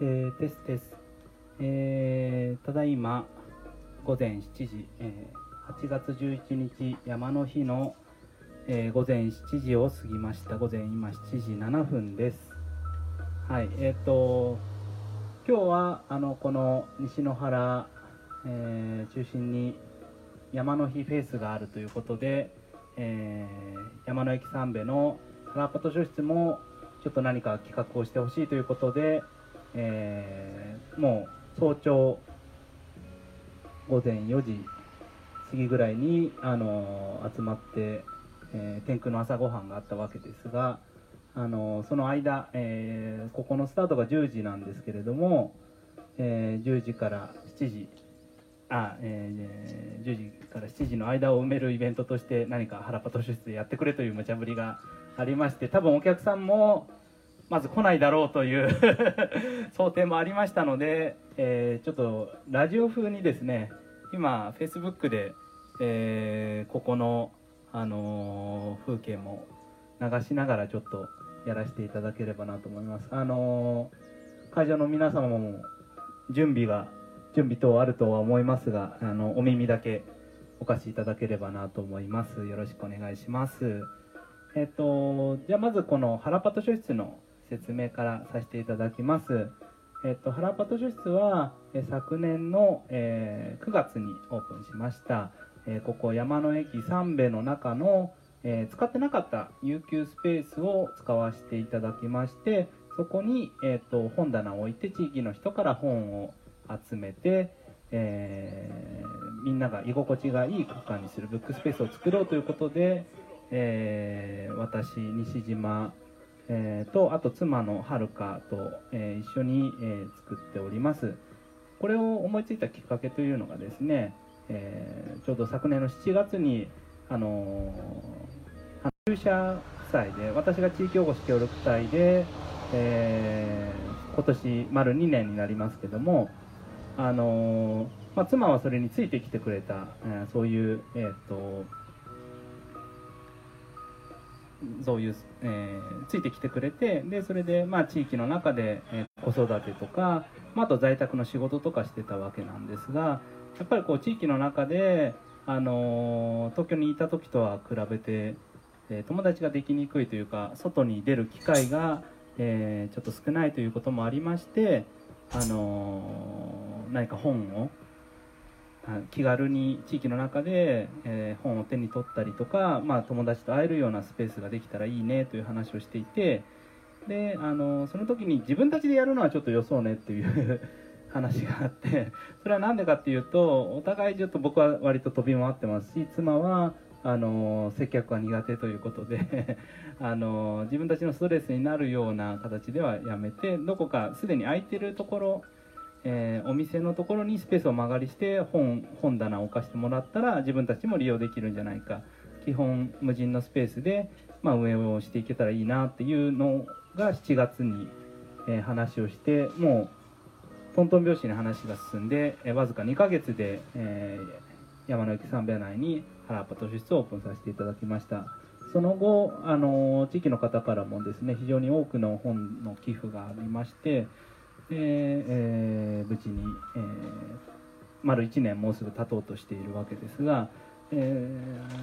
えー、テステス、えー、ただいま午前7時、えー、8月11日山の日の、えー、午前7時を過ぎました。午前今7時7分です。はいえっ、ー、と今日はあのこの西野原、えー、中心に山の日フェイスがあるということで、えー、山の駅三部の原パト書室もちょっと何か企画をしてほしいということで、えー、もう早朝午前4時過ぎぐらいに、あの集まって、えー、天空の朝ごはんがあったわけですが、あのその間、え、ここのスタートが10時なんですけれども、え、10時から7時あ、えー、10時から7時の間を埋めるイベントとして何か原パト室でやってくれという無茶ぶりがありまして多分お客さんもまず来ないだろうという 想定もありましたので、えー、ちょっとラジオ風にですね今 Facebook で、えー、ここの、あのー、風景も流しながらちょっとやらせていただければなと思います。あの会場の皆様も準備が準備等あるとは思いますが、あの、お耳だけお貸しいただければなと思います。よろしくお願いします。えっ、と、じゃあまずこの原パト書室の説明からさせていただきます。えっ、と、原パト書室は、え昨年の、えー、9月にオープンしました。えここ山の駅三部の中の、え使ってなかった有給スペースを使わせていただきまして、そこに、えーと本棚を置いて地域の人から本を集めて、えー、みんなが居心地がいい空間にするブックスペースを作ろうということで、え、私西島、えー、とあと妻のはるかと、え一緒に、え作っております。これを思いついたきっかけというのがですね、えちょうど昨年の7月にあのー、駐車祭で私が地域おこし協力隊で、え今年丸2年になりますけどもあのまあ、妻はそれについてきてくれた、えー、そういう、えーと、そういう、えー、ついてきてくれてでそれで、まあ、地域の中で、えー、子育てとか、まあ、あと在宅の仕事とかしてたわけなんですがやっぱりこう地域の中で、あの東京にいた時とは比べて、え友達ができにくいというか外に出る機会が、えちょっと少ないということもありましてあの何か本を気軽に地域の中で、えー、本を手に取ったりとか、まあ、友達と会えるようなスペースができたらいいねという話をしていてであのその時に自分たちでやるのはちょっとよそうねっていう 話があってそれは何でかっていうとお互いちょっと僕は割と飛び回ってますし妻はあの接客は苦手ということで あの自分たちのストレスになるような形ではやめてどこかすでに空いてるところ、えー、お店のところにスペースを間借りして本本棚を置かしてもらったら自分たちも利用できるんじゃないか。基本無人のスペースで、まあ、運営をしていけたらいいなっていうのが7月に、えー、話をしてもうトントン拍子に話が進んで、えー、わずか2ヶ月で、えー山の駅三部屋内に原っぱ図書室をオープンさせていただきました。その後あの地域の方からもですね非常に多くの本の寄付がありましてで、えー、無事に、えー、丸1年もうすぐ経とうとしているわけですが、え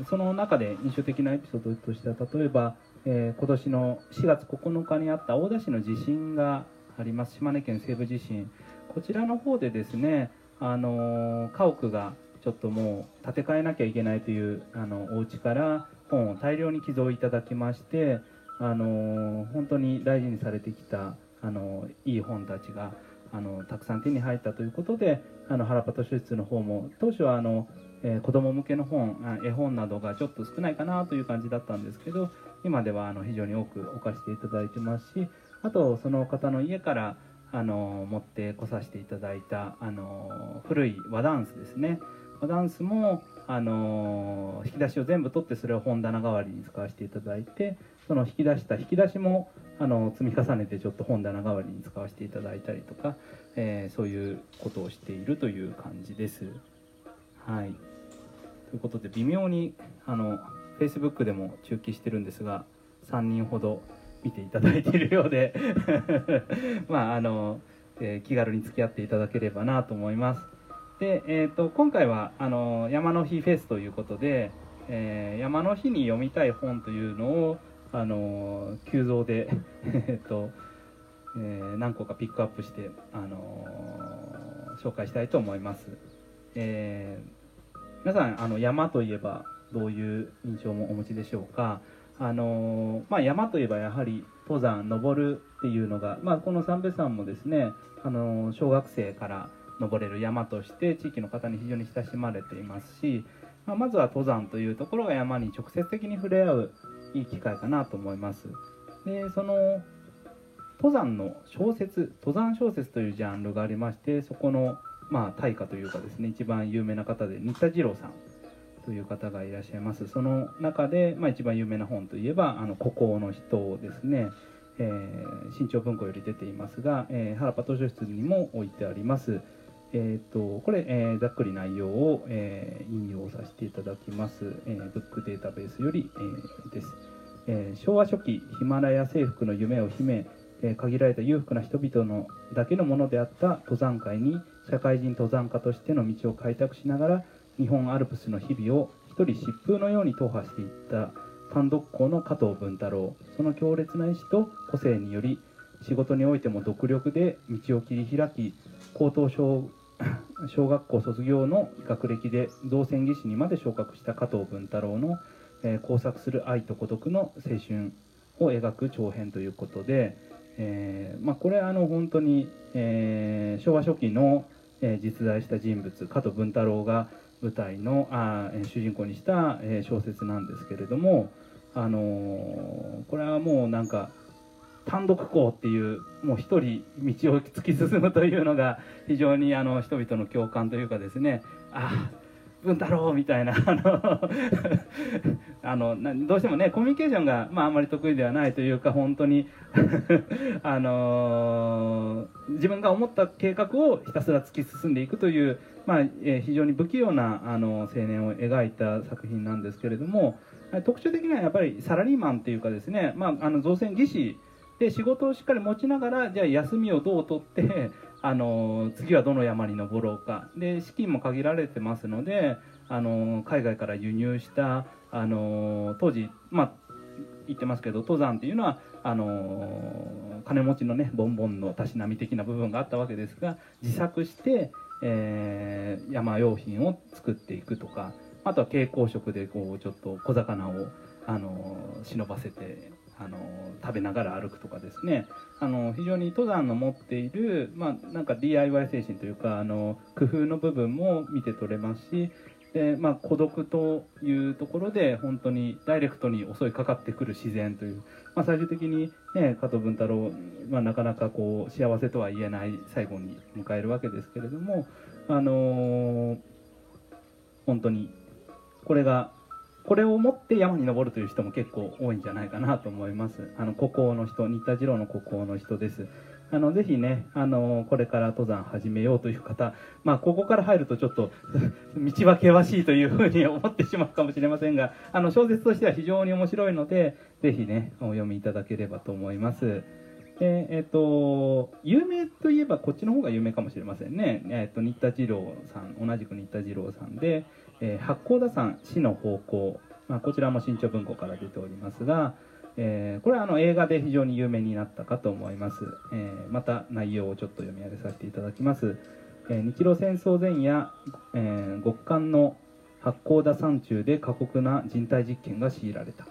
ー、その中で印象的なエピソードとしては例えば、えー、今年の4月9日にあった大田市の地震があります。島根県西部地震。こちらの方でですねあの家屋がちょっともう建て替えなきゃいけないというあのお家から本を大量に寄贈いただきましてあの本当に大事にされてきたあのいい本たちがあのたくさん手に入ったということであの原パト書室の方も当初はあの、えー、子ども向けの本絵本などがちょっと少ないかなという感じだったんですけど今ではあの非常に多く置かせていただいてますしあとその方の家からあの持ってこさせていただいたあの古い和ダンスですね。和ダンスも、あの引き出しを全部取ってそれを本棚代わりに使わせていただいてその引き出した引き出しもあの積み重ねてちょっと本棚代わりに使わせていただいたりとか、えー、そういうことをしているという感じです。はい、ということで微妙にあの Facebook でも中継してるんですが3人ほど見ていただいているようで まああのえー、気軽に付き合っていただければなと思いますで、えーと、今回はあの山の日フェスということで、えー、山の日に読みたい本というのをあの急増で えっと、えー、何個かピックアップして、あの紹介したいと思います、え皆さんあの山といえばどういう印象もお持ちでしょうか？あのまあ、山といえばやはり登山登るっていうのが、まあ、この三瓶山もですね、あの小学生から登れる山として地域の方に非常に親しまれていますし、まあ、まずは登山というところが山に直接的に触れ合ういい機会かなと思います。でその登山の小説登山小説というジャンルがありましてそこのまあ大家というかですね一番有名な方で新田次郎さんという方がいらっしゃいます。その中で、まあ、一番有名な本といえば「あの孤高の人」ですね、えー、新潮文庫より出ていますが、えー、原パ図書室にも置いてあります。えーと、これ、えー、ざっくり内容を、えー、引用させていただきます、えー、ブックデータベースより、え、です、え、昭和初期ヒマラヤ征服の夢を秘め、え、限られた裕福な人々のだけのものであった登山界に社会人登山家としての道を開拓しながら日本アルプスの日々を一人疾風のように踏破していった単独校の加藤文太郎。その強烈な意志と個性により仕事においても独力で道を切り開き高等小学校卒業の学歴で造船技師にまで昇格した加藤文太郎の、えー、交錯する愛と孤独の青春を描く長編ということで、えーまあ、これあの本当に、えー、昭和初期の、えー、実在した人物加藤文太郎が舞台のあ主人公にした、え小説なんですけれども、あのこれはもうなんか単独校っていうもう一人道を突き進むというのが非常にあの人々の共感というかですねああ文太郎みたいなあの あのどうしてもねコミュニケーションが、まあ、あんまり得意ではないというか本当に あのー、自分が思った計画をひたすら突き進んでいくという、まあえー、非常に不器用なあの青年を描いた作品なんですけれども特徴的にはやっぱりサラリーマンというかですね、まあ、あの造船技師で仕事をしっかり持ちながらじゃあ休みをどう取って あの次はどの山に登ろうか。で資金も限られてますのであの海外から輸入したあの当時まあ言ってますけど登山っていうのはあの金持ちのねボンボンのたしなみ的な部分があったわけですが自作して、えー、山用品を作っていくとかあとは蛍光色でこうちょっと小魚をあの忍ばせてあの食べながら歩くとかですね。あの非常に登山の持っている、まあ、なんか DIY 精神というかあの工夫の部分も見て取れますしで、まあ、孤独というところで本当にダイレクトに襲いかかってくる自然という、まあ、最終的に、ね、加藤文太郎、まあ、なかなかこう幸せとは言えない最後に迎えるわけですけれども、あのー、本当にこれがこれを持って山に登るという人も結構多いんじゃないかなと思います。あの、孤高の人、新田次郎の孤高の人です。あの、ぜひね、あの、これから登山始めようという方、まあ、ここから入るとちょっと、道は険しいというふうに思ってしまうかもしれませんが、あの、小説としては非常に面白いので、ぜひね、お読みいただければと思います。で、えっ、と、有名といえばこっちの方が有名かもしれませんね。えっ、と、新田次郎さん、同じく新田次郎さんで、えー、八甲田山死の方向、まあ、こちらも新潮文庫から出ておりますが、えー、これはあの映画で非常に有名になったかと思います、えー、また内容をちょっと読み上げさせていただきます、え日露戦争前夜、え極寒の八甲田山中で過酷な人体実験が強いられた。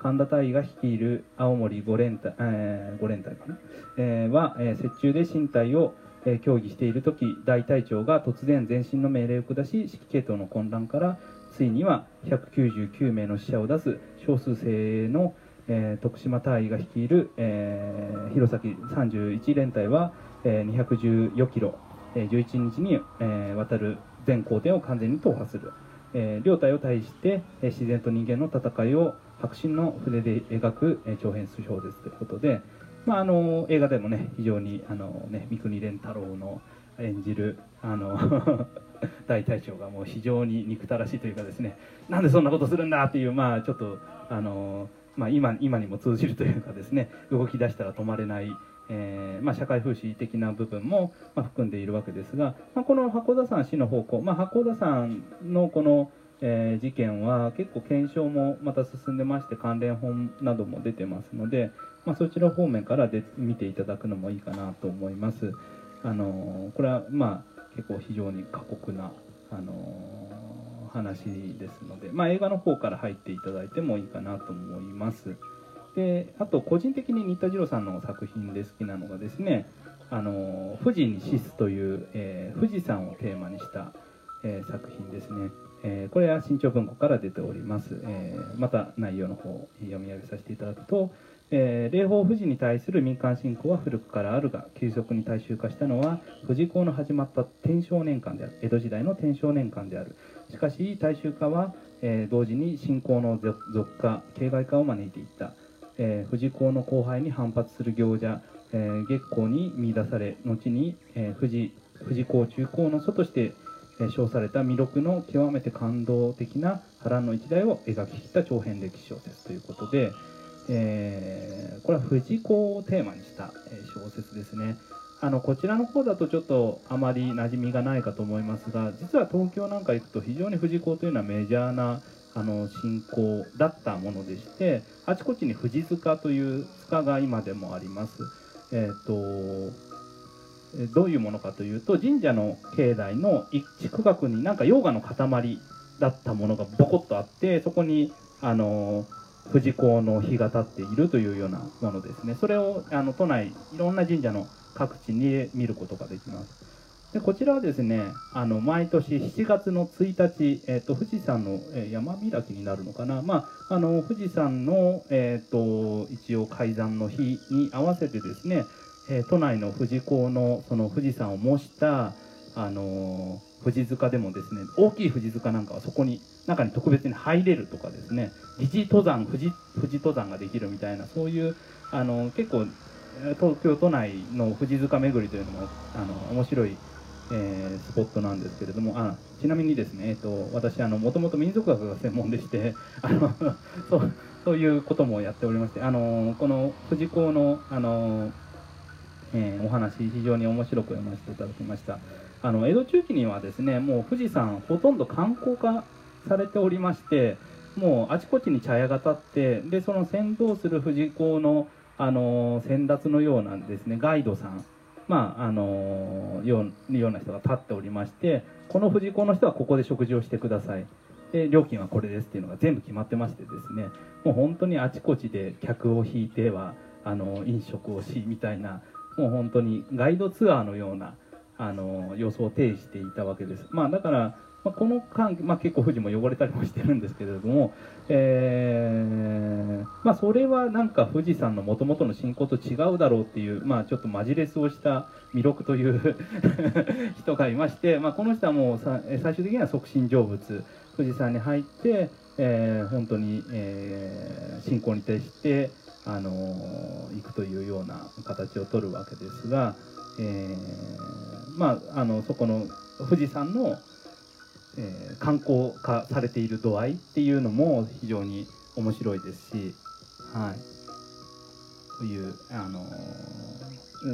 神田大尉が率いる青森五連隊、えー、連隊かな、えー、は、えー、雪中で身体をえ協議している時大隊長が突然前進の命令を下し指揮系統の混乱からついには199名の死者を出す少数精の、えー、徳島隊員が率いる、えー、弘前31連隊は、えー、214キロ、えー、11日に、えー、渡る全行程を完全に踏破する、えー、両隊を対して、えー、自然と人間の戦いを迫真の筆で描く、えー、長編小説ということで、まあ、あの映画でもね非常にあの、ね、三國連太郎の演じるあの 大隊長がもう非常に憎たらしいというかですねなんでそんなことするんだっていう、まあ、ちょっとあの、まあ、今今にも通じるというかですね動き出したら止まれない、えー、まあ、社会風刺的な部分も、ま含んでいるわけですが、まあ、この八甲田山市の方向、まあ、八甲田山のこの、えー、事件は結構検証もまた進んでまして関連本なども出てますので、まあ、そちら方面からで見ていただくのもいいかなと思います。あのこれはまあ結構非常に過酷な、あの話ですので、まあ、映画の方から入っていただいてもいいかなと思います。であと個人的に新田次郎さんの作品で好きなのがですね「あの富士に死す」という、えー、富士山をテーマにした、えー、作品ですね。えー、これは新潮文庫から出ております、えー、また内容の方読み上げさせていただくと、えー、霊峰富士に対する民間信仰は古くからあるが急速に大衆化したのは富士講の始まった天正年間である。江戸時代の天正年間である。しかし大衆化は、え同時に信仰の俗化形骸化を招いていった、え富士講の後輩に反発する行者、え月光に見出され後に、え富士富士講中高の祖として称された弥勒の極めて感動的な波乱の一代を描き切った長編歴史小説ということで、えー、これは富士子をテーマにした小説ですね。あのこちらの方だとちょっとあまり馴染みがないかと思いますが実は東京なんか行くと非常に富士子というのはメジャーなあの信仰だったものでしてあちこちに富士塚という塚が今でもあります。えーとどういうものかというと神社の境内の一区画になんか溶岩の塊だったものがボコッとあってそこにあの富士講の碑が立っているというようなものですね。それをあの都内いろんな神社の各地に見ることができます。でこちらはですねあの毎年7月の1日、えーと、富士山の、え、山開きになるのかな、まあ、あの富士山の、えーと一応開山の日に合わせてですねえー、都内の富士港のその富士山を模した、あのー、富士塚でもですね大きい富士塚なんかはそこに中に特別に入れるとかですね疑似登山富士富士登山ができるみたいなそういう、あの、結構東京都内の富士塚巡りというのもあの面白い、えー、スポットなんですけれどもあちなみにですね、えーと、私もともと民族学が専門でして あのそうそういうこともやっておりましてあのこの富士港のあのえー、お話非常に面白く読ませていただきました。あの江戸中期にはですねもう富士山ほとんど観光化されておりましてもうあちこちに茶屋が立ってでその先導する富士港のあの先達のようなんですねガイドさんまああのようような人が立っておりましてこの富士港の人はここで食事をしてくださいで料金はこれですっていうのが全部決まってましてですねもう本当にあちこちで客を引いてはあの飲食をしみたいなもう本当にガイドツアーのようなあの様相を呈していたわけです。まあ、だから、まあ、この間、まあ、結構富士も汚れたりもしてるんですけれども、えー、まあ、それはなんか富士山のもともとの信仰と違うだろうっていう、まあ、ちょっとマジレスをした弥勒という 人がいまして、まあ、この人はもう最終的には促進成仏富士山に入って、えー、本当に、えー、信仰に徹してあの行くというような形をとるわけですが、えー、まああのそこの富士山の、えー、観光化されている度合いっていうのも非常に面白いですし、はい、そういうあの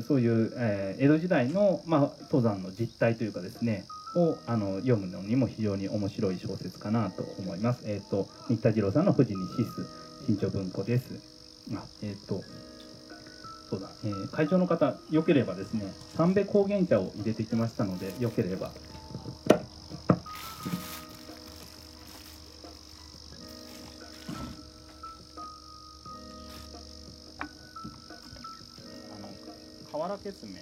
そういう、えー、江戸時代の、まあ、登山の実態というかですねをあの読むのにも非常に面白い小説かなと思います。えっ、ー、と新田次郎さんの富士に死す新潮文庫です。あえっ、ー、とそうだ、えー、会場の方よければですね三瓶高原茶を入れてきましたのでよければ河原決明の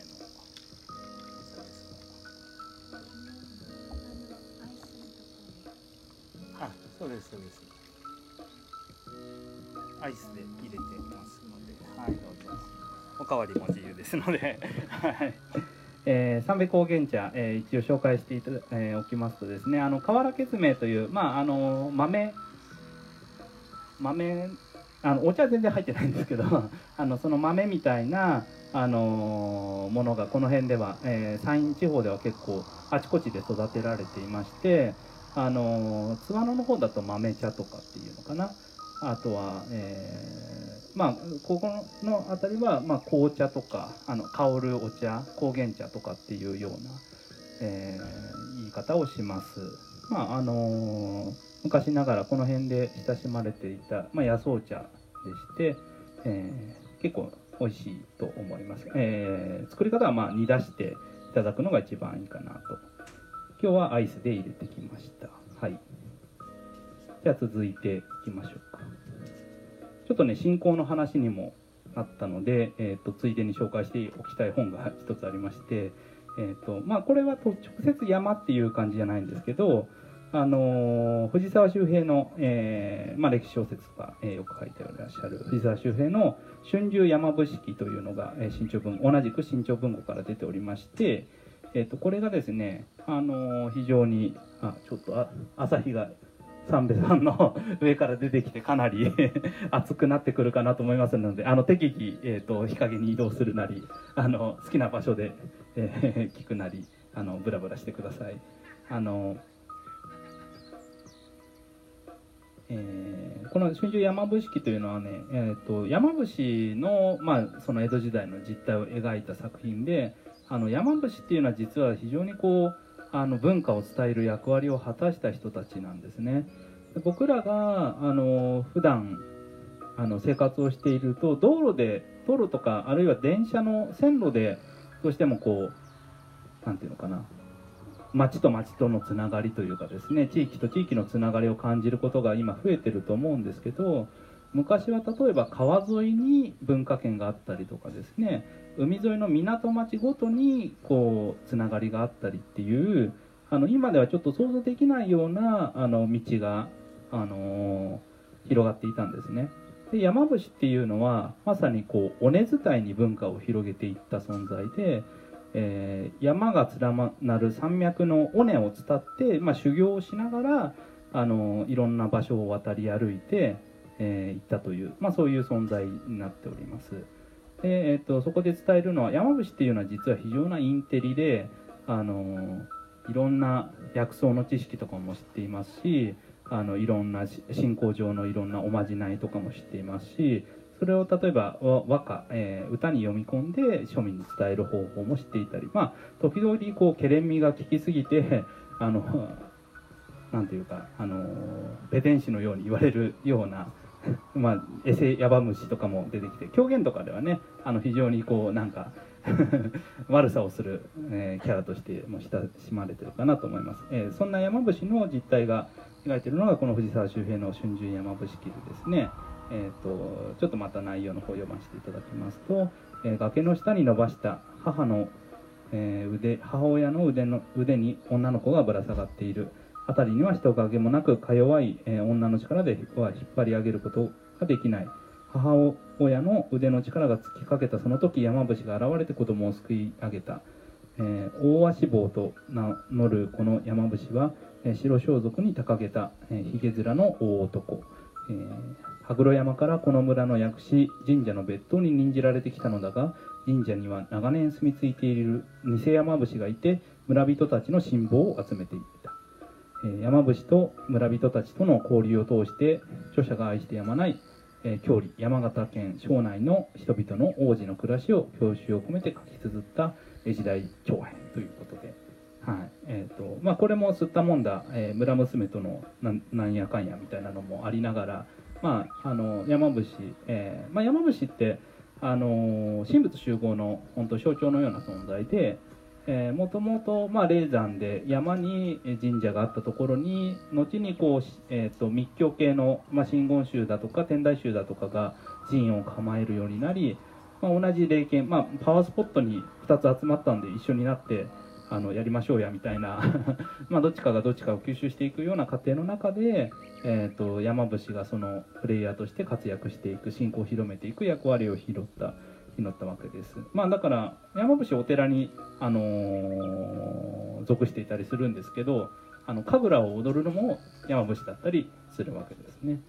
あそうです。そうです。アイスで入れてますので、はい、どうぞ。おかわりも自由ですので、はい。えー、三瓶高原茶、えー、一応紹介していただ、えー、おきますとですねあの瓦血明という、まあ、あの豆豆あのお茶は全然入ってないんですけど あのその豆みたいなあのものがこの辺では、えー、山陰地方では結構あちこちで育てられていましてあの津和野の方だと豆茶とかっていうのかなあとは、えー、まあここの辺りは、まあ、紅茶とかあの香るお茶高原茶とかっていうような、えー、言い方をします。まああの、昔ながらこの辺で親しまれていた、まあ、野草茶でして、えー、結構美味しいと思います。えー、作り方はまあ煮出していただくのが一番いいかなと。今日はアイスで入れてきました。はい。じゃあ続いていきましょうか。ちょっとね、信仰の話にもなったので、えーと、ついでに紹介しておきたい本が一つありまして、えーとまあ、これはと直接山っていう感じじゃないんですけど、あの、藤沢周平の、えー、まあ、歴史小説とか、えー、よく書いていらっしゃる藤沢周平の「春秋山伏式」というのが、え新潮文同じく新潮文庫から出ておりまして、えーと、これがですね、あの非常にあちょっとあ朝日が三瓶さんの 上から出てきてかなり 熱くなってくるかなと思いますのであの適宜、えーと、日陰に移動するなりあの好きな場所で、えー、聞くなりあのブラブラしてください。あのえー、この春秋山伏式というのはね、えーと、山伏の,、まあその江戸時代の実態を描いた作品であの山伏っていうのは実は非常にこうあの文化を伝える役割を果たした人たちなんですね。僕らがあの普段あの生活をしていると道路で道路とかあるいは電車の線路でどうしてもこう何て言うのかな町と町とのつながりというかですね地域と地域のつながりを感じることが今増えてると思うんですけど昔は例えば川沿いに文化圏があったりとかですね海沿いの港町ごとにこうつながりがあったりっていうあの今ではちょっと想像できないようなあの道が、あのー、広がっていたんですね。で山伏っていうのはまさにこう尾根伝いに文化を広げていった存在で、えー、山が連なる山脈の尾根を伝って、まあ、修行をしながら、あの、いろんな場所を渡り歩いて、えー、行ったという、まあ、そういう存在になっております。で、えーと、そこで伝えるのは山伏っていうのは実は非常なインテリで、あのいろんな薬草の知識とかも知っていますしあのいろんな信仰上のいろんなおまじないとかも知っていますしそれを例えば和歌、えー、歌に読み込んで庶民に伝える方法も知っていたりまあ時々こうけれんみが効きすぎて あの なんていうかあのペテン師のように言われる ようなまあ、エセヤバムシとかも出てきて狂言とかではねあの非常にこうなんか悪さをする、えー、キャラとしても親しまれてるかなと思います、えー、そんな山伏の実態が描いているのがこの藤沢周平の春秋山伏記ですね。えーと、ちょっとまた内容の方を読ませていただきますと、えー、崖の下に伸ばした母の、えー、腕母親の腕の腕に女の子がぶら下がっている。辺りには人影もなくか弱い、えー、女の力では引っ張り上げることができない。母親の腕の力が突きかけたその時山伏が現れて子供を救い上げた、えー、大足坊と名乗るこの山伏は、え、白装束に掲げた、えー、ひげ面の大男、えー、羽黒山からこの村の薬師神社の別当に任じられてきたのだが神社には長年住み着いている偽山伏がいて村人たちの辛抱を集めていた。山伏と村人たちとの交流を通して著者が愛してやまない郷里山形県庄内の人々の王子の暮らしを郷愁を込めて書き綴った江時代長編ということで、はい。えーとまあ、これも吸ったもんだ、えー、村娘とのなんやかんやみたいなのもありながら、まあ、あの山伏、えーまあ、山伏ってあの神仏集合の本当象徴のような存在で、もともと霊山で山に神社があったところに後にこう、えーと、密教系の、まあ、真言宗だとか天台宗だとかが寺院を構えるようになり、まあ、同じ霊験、まあ、パワースポットに2つ集まったんで一緒になってあのやりましょうやみたいな まどっちかがどっちかを吸収していくような過程の中で、えーと山伏がそのプレイヤーとして活躍していく信仰を広めていく役割を拾った。祈ったわけです。まあだから山伏お寺に、あのー、属していたりするんですけど、あの神楽を踊るのも山伏だったりするわけですね。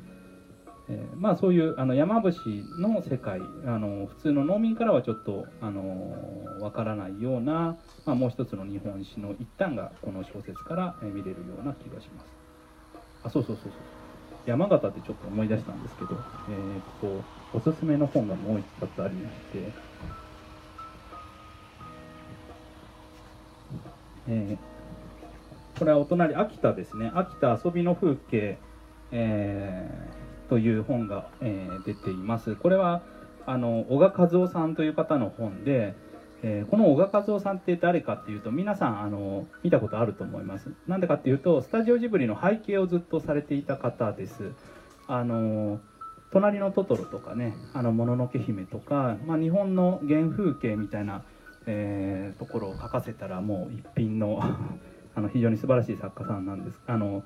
えー、まあそういうあの山伏の世界、あの普通の農民からはちょっとあのわからないような、まあ、もう一つの日本史の一端がこの小説から見れるような気がします。あ、そうそうそうそう。山形ってちょっと思い出したんですけど、えー、っとおすすめの本がもう一冊ありましてえー、これはお隣秋田ですね秋田遊びの風景、えー、という本が、えー、出ています。これはあの小賀和夫さんという方の本で、えー、この小賀和夫さんって誰かっていうと皆さんあの見たことあると思います。なんでかっていうとスタジオジブリの背景をずっとされていた方です。あの隣のトトロとかね「あのもののけ姫」とか、まあ、日本の原風景みたいなえー、ところを書かせたらもう一品の あの非常に素晴らしい作家さんなんです。あの、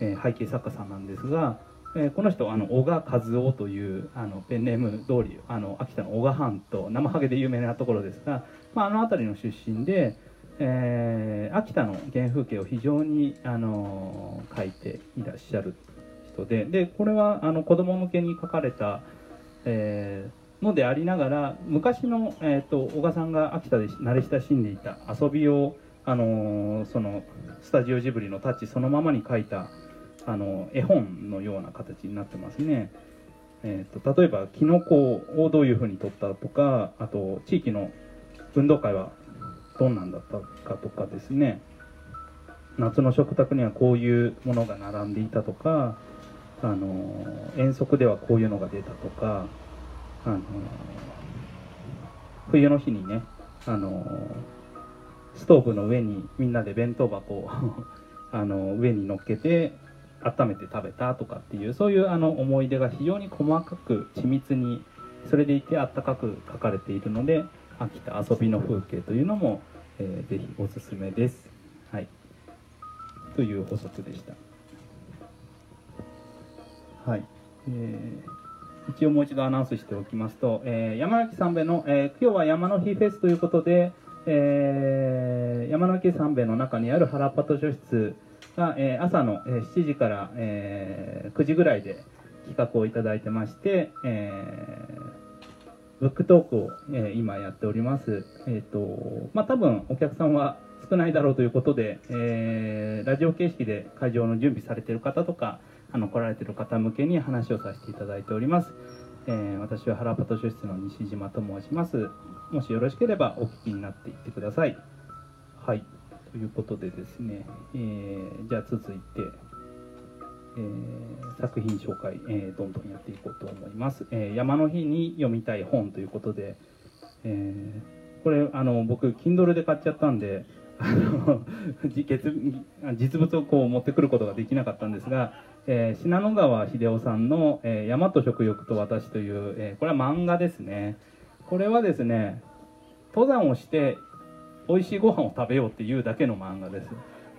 えー、背景作家さんなんですが、えー、この人あの小賀和夫というあのペンネーム通りあの秋田の小賀藩と生ハゲで有名なところですが、まあ、あの辺りの出身で、えー、秋田の原風景を非常に、あの書いていらっしゃる人ででこれはあの子供向けに書かれた、えーのでありながら昔の、えーと、小賀さんが秋田で慣れ親しんでいた遊びを、あのー、そのスタジオジブリのタッチそのままに書いた、あの絵本のような形になってますね。えーと、例えばキノコをどういうふうに取ったとかあと地域の運動会はどんなんだったかとかですね夏の食卓にはこういうものが並んでいたとかあの遠足ではこういうのが出たとかあの冬の日にねあのストーブの上にみんなで弁当箱を あの上に乗っけて温めて食べたとかっていうそういうあの思い出が非常に細かく緻密にそれでいてあったかく書かれているので秋田遊びの風景というのも、えー、ぜひおすすめです。はい、という補足でした。はい、えー一応もう一度アナウンスしておきますと、えー、山脇三兵衛の、えー、今日は山の日フェスということで、えー、山脇三兵衛の中にある原っぱ図書室が、えー、朝の、7時から、えー、9時ぐらいで企画をいただいてまして、えー、ブックトークを、えー、今やっております。えっ、ー、と、まあ、多分お客さんは少ないだろうということで、えー、ラジオ形式で会場の準備されてる方とか、あの来られてる方向けに話をさせていただいております、えー、私は原パト書室の西島と申します。もしよろしければお聞きになっていってください。はい。ということでですね、えー、じゃあ続いて、えー、作品紹介、えどんどんやっていこうと思います、え山の日に読みたい本ということで、えこれあの僕 Kindle で買っちゃったんで あの実物をこう持ってくることができなかったんですが、えー、信濃川秀夫さんの、えー「大和食欲と私」という、えー、これは漫画ですね。これはですね登山をして美味しいご飯を食べようっていうだけの漫画です。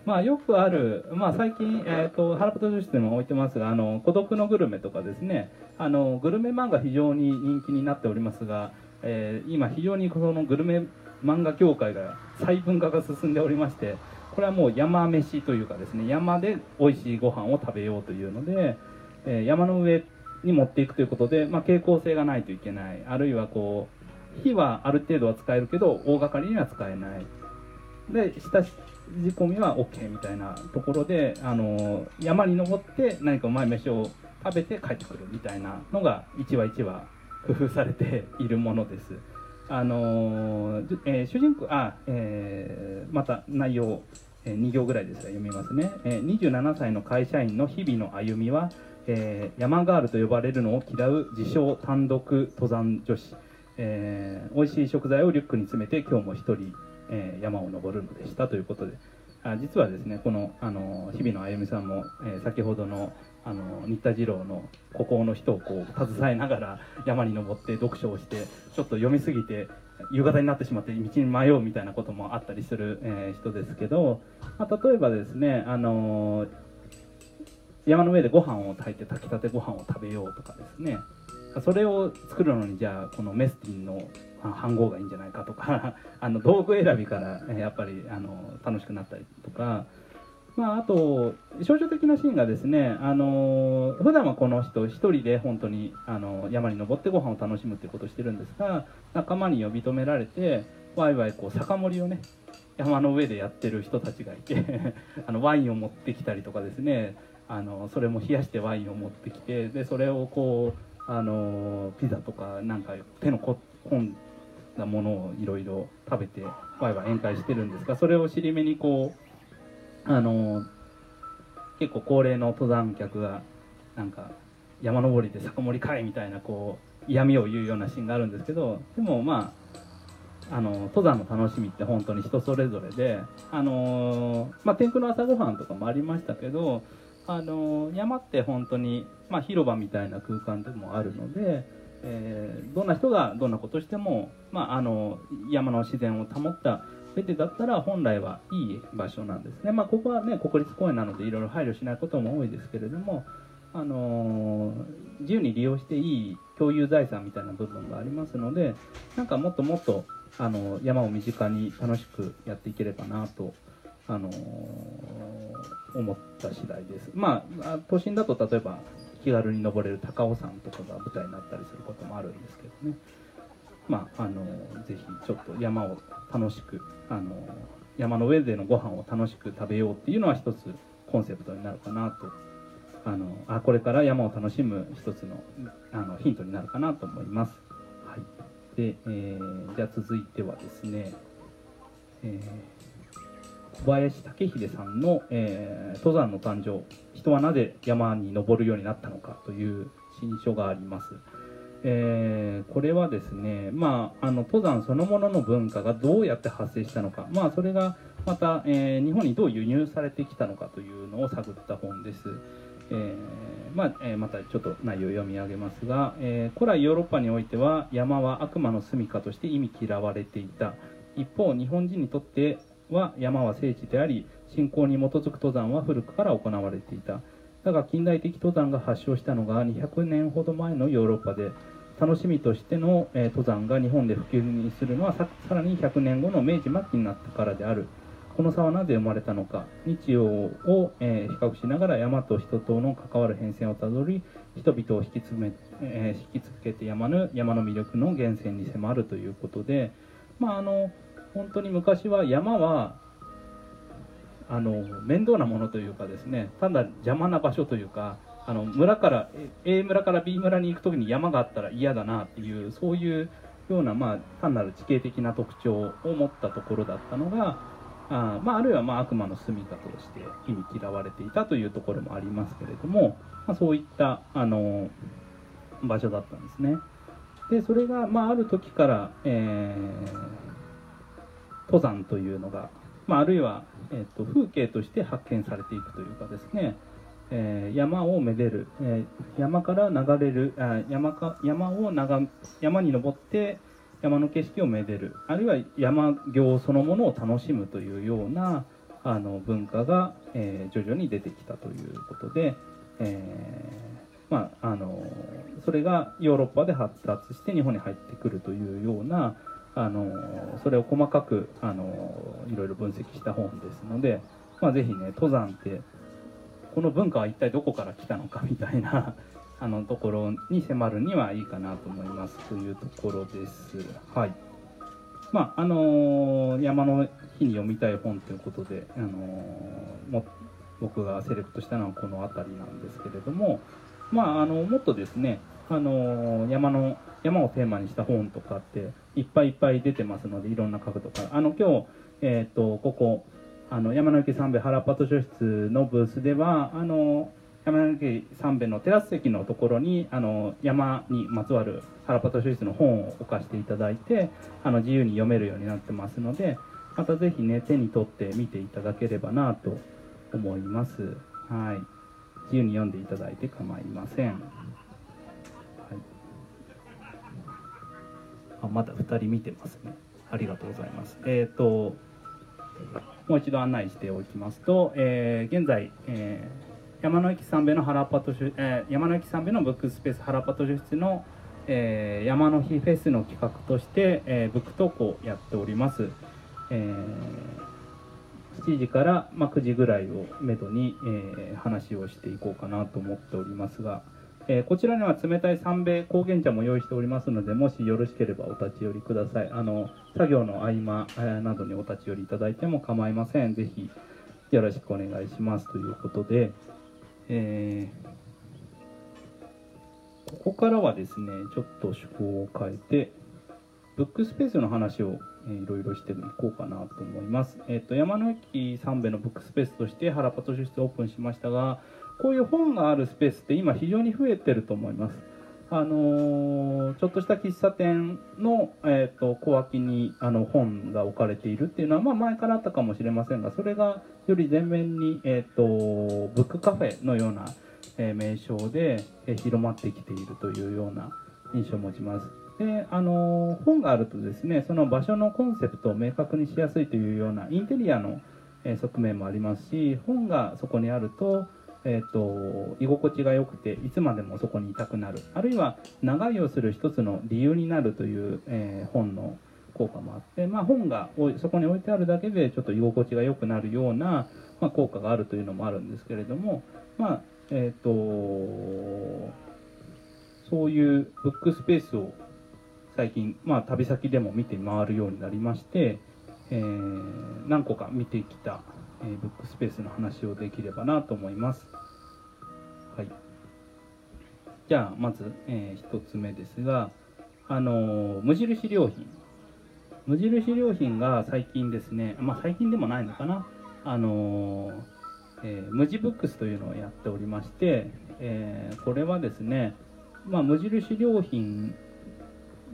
まあよくある、まあ最近、えっ、ー、と、原本女子でも置いてますが、あの、孤独のグルメとかですね、あの、グルメ漫画非常に人気になっておりますが、えー、今非常にそのグルメ漫画協会が細分化が進んでおりましてこれはもう山飯というかですね山で美味しいご飯を食べようというので、えー、山の上に持っていくということで、まあ、傾向性がないといけない。あるいはこう火はある程度は使えるけど大掛かりには使えない。で下仕込みは OK みたいなところで、あの山に登って何かうまい飯を食べて帰ってくるみたいなのが一話一話工夫されているものです。あの、えー、主人公あ、えー、また内容、え、2行ぐらいですが読みますね、え、27歳の会社員の日々の歩みは、え、山ガールと呼ばれるのを嫌う自称単独登山女子、えー、美味しい食材をリュックに詰めて今日も一人、えー、山を登るのでしたということで。あ実はですねこのあの日々の歩みさんも、えー、先ほどのあの新田次郎の孤高の人をこう携えながら山に登って読書をしてちょっと読みすぎて夕方になってしまって道に迷うみたいなこともあったりする、え、人ですけど、まあ、例えばですね、あの、山の上でご飯を炊いて炊きたてご飯を食べようとかですね。それを作るのにじゃあこのメスティンの飯盒がいいんじゃないかとか あの道具選びから、えやっぱりあの楽しくなったりとか。まあ、あと象徴的なシーンがですね、あの普段はこの人一人で本当にあの山に登ってご飯を楽しむっていうことをしてるんですが仲間に呼び止められてワイワイこう酒盛りをね山の上でやってる人たちがいて あのワインを持ってきたりとかですねあのそれも冷やしてワインを持ってきてでそれをこうあのピザとかなんか手の込んだものをいろいろ食べてワイワイ宴会してるんですがそれを尻目にこうあの結構高齢の登山客がなんか山登りで酒盛りかいみたいなこう嫌味を言うようなシーンがあるんですけどでもまああの登山の楽しみって本当に人それぞれであのまあ天空の朝ごはんとかもありましたけどあの山って本当に、まあ、広場みたいな空間でもあるので、えー、どんな人がどんなことしても、まあ、あの山の自然を保った上でだったら本来はいい場所なんですね、まあ、ここはね国立公園なのでいろいろ配慮しないことも多いですけれども、あの自由に利用していい共有財産みたいな部分がありますのでなんかもっともっとあの山を身近に楽しくやっていければなとあの思った次第です。まあ、都心だと例えば気軽に登れる高尾山とかが舞台になったりすることもあるんですけどね。まあ、あのぜひちょっと山を楽しくあの山の上でのご飯を楽しく食べようっていうのは一つコンセプトになるかなとあのあこれから山を楽しむ一つのあのヒントになるかなと思います。はい、で、えー、じゃあ続いてはですね、えー小林武秀さんの、えー、登山の誕生人はなぜ山に登るようになったのかという新書があります、えー、これはですね、まあ、あの登山そのものの文化がどうやって発生したのか、まあ、それがまた、えー、日本にどう輸入されてきたのかというのを探った本です、えー、まあえまたちょっと内容を読み上げますが、え古来ヨーロッパにおいては山は悪魔の住処として意味嫌われていた。一方日本人にとっては山は聖地であり信仰に基づく登山は古くから行われていた。だが近代的登山が発祥したのが200年ほど前のヨーロッパで楽しみとしての、え登山が日本で普及にするのはさらに100年後の明治末期になってからである。この差はなぜ生まれたのか。日曜を、え比較しながら山と人との関わる変遷をたどり人々を引きつめ、え引きつけて山の山の魅力の源泉に迫るということでまああの本当に昔は山はあの面倒なものというかですねただ邪魔な場所というかあの村から A 村から B 村に行く時に山があったら嫌だなっていうそういうような、まあ、単なる地形的な特徴を持ったところだったのがあ,、まあ、あるいはまあ悪魔の住みかとして意味嫌われていたというところもありますけれども、まあ、そういったあの場所だったんですね。でそれが、まあ、ある時から、えー登山というのが、まあ、あるいは、えーと、風景として発見されていくというかですね、えー、山をめでる、えー、山から流れるあ山か山を眺山に登って山の景色をめでるあるいは山行そのものを楽しむというようなあの文化が、えー、徐々に出てきたということで、えまあ、あのそれがヨーロッパで発達して日本に入ってくるというようなあのそれを細かくあのいろいろ分析した本ですので、まあ、ぜひね登山ってこの文化は一体どこから来たのかみたいな あのところに迫るにはいいかなと思いますというところです。はいまああの山の日に読みたい本ということで、あのも僕がセレクトしたのはこの辺りなんですけれども、まあ、あのもっとですねあの山の山をテーマにした本とかっていっぱいいっぱい出てますのでいろんな角度から。あの今日、えーと、ここあの山の池三兵衛原っぱ図書室のブースではあの山の池三兵衛のテラス席のところにあの山にまつわる原っぱ図書室の本を置かせていただいてあの自由に読めるようになってますのでまたぜひね手に取って見ていただければなと思います。はい。自由に読んでいただいて構いません。あまだ2人見てますね。ありがとうございます。えっ、ー、ともう一度案内しておきますと、えー、現在、えー、山の駅三兵衛の原っぱ図書、えー、山の駅三兵衛のブックスペース原っぱ図書室の、えー、山の日フェスの企画として、えー、ブック投稿をやっております、えー、7時から、まあ、9時ぐらいをめどに、えー、話をしていこうかなと思っておりますが、えー、こちらには冷たい三米高原茶も用意しておりますのでもしよろしければお立ち寄りください。あの作業の合間、などにお立ち寄りいただいても構いません。ぜひよろしくお願いします。ということでえー、ここからはですねちょっと趣向を変えてブックスペースの話を、いろいろしていこうかなと思います。えっ、ー、と山の駅三部のブックスペースとして原パ図書室オープンしましたが、こういう本があるスペースって今非常に増えてると思います。あのー、ちょっとした喫茶店の、えーと、小脇にあの本が置かれているっていうのは、まあ、前からあったかもしれませんがそれがより前面に、えーと、ブックカフェのような、えー、名称で、えー、広まってきているというような印象を持ちます。であの本があるとですねその場所のコンセプトを明確にしやすいというようなインテリアの、え側面もありますし本がそこにあるとえーと、居心地が良くていつまでもそこにいたくなる。あるいは長居をする一つの理由になるという、えー、本の効果もあって、まあ、本がそこに置いてあるだけでちょっと居心地が良くなるような、まあ、効果があるというのもあるんですけれども、まあえーと、そういうブックスペースを最近、まあ、旅先でも見て回るようになりまして、えー、何個か見てきたえー、ブックスペースの話をできればなと思います。はい。じゃあ、まず、えー、1つ目ですが、あのー、無印良品。無印良品が最近ですね、まあ最近でもないのかな、あの、え、無地ブックスというのをやっておりまして、え、これはですね、まあ、無印良品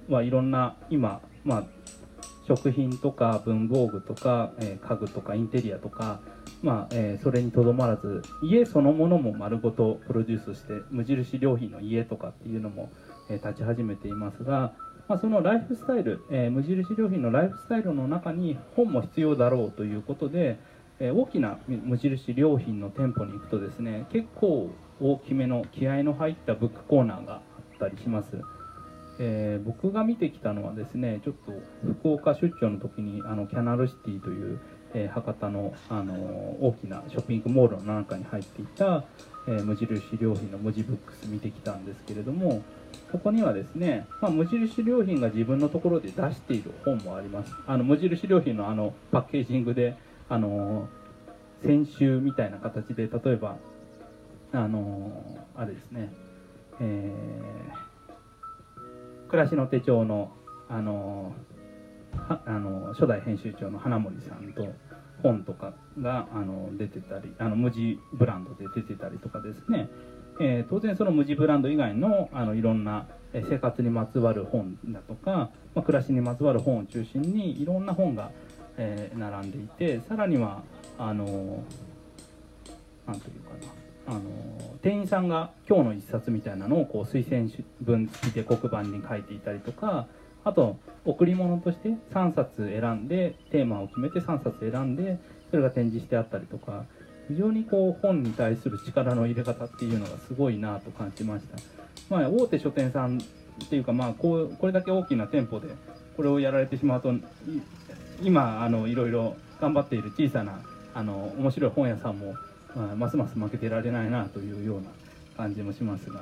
はいろんな今、まあ、食品とか文房具とか、え、家具とかインテリアとか、まあえ、それにとどまらず家そのものも丸ごとプロデュースして無印良品の家とかっていうのも、え、立ち始めていますが、まあ、そのライフスタイル、え無印良品のライフスタイルの中に本も必要だろうということで、え大きな無印良品の店舗に行くとですね結構大きめの気合の入ったブックコーナーがあったりします。えー、僕が見てきたのはですねちょっと福岡出張の時にあのキャナルシティという、えー、博多の、あの大きなショッピングモールの中に入っていた、え、無印良品の文字ブックス見てきたんですけれどもここにはですね、まあ、無印良品が自分のところで出している本もあります。あの無印良品のあのパッケージングであの先週みたいな形で例えばあのあれですねえー暮らしの手帳のあのあの初代編集長の花森さんと本とかがあの出てたりあの無地ブランドで出てたりとかですね、えー、当然その無地ブランド以外のあのいろんな生活にまつわる本だとか、まあ、暮らしにまつわる本を中心にいろんな本が、えー、並んでいてさらにはあの何というかな。あの店員さんが今日の一冊みたいなのをこう推薦文付きで黒板に書いていたりとかあと贈り物として3冊選んでテーマを決めて3冊選んでそれが展示してあったりとか非常にこう本に対する力の入れ方っていうのがすごいなと感じました、まあ、大手書店さんっていうかまあこうこれだけ大きな店舗でこれをやられてしまうと今あのいろいろ頑張っている小さなあの面白い本屋さんもまあ、ますます負けてられないなというような感じもしますが。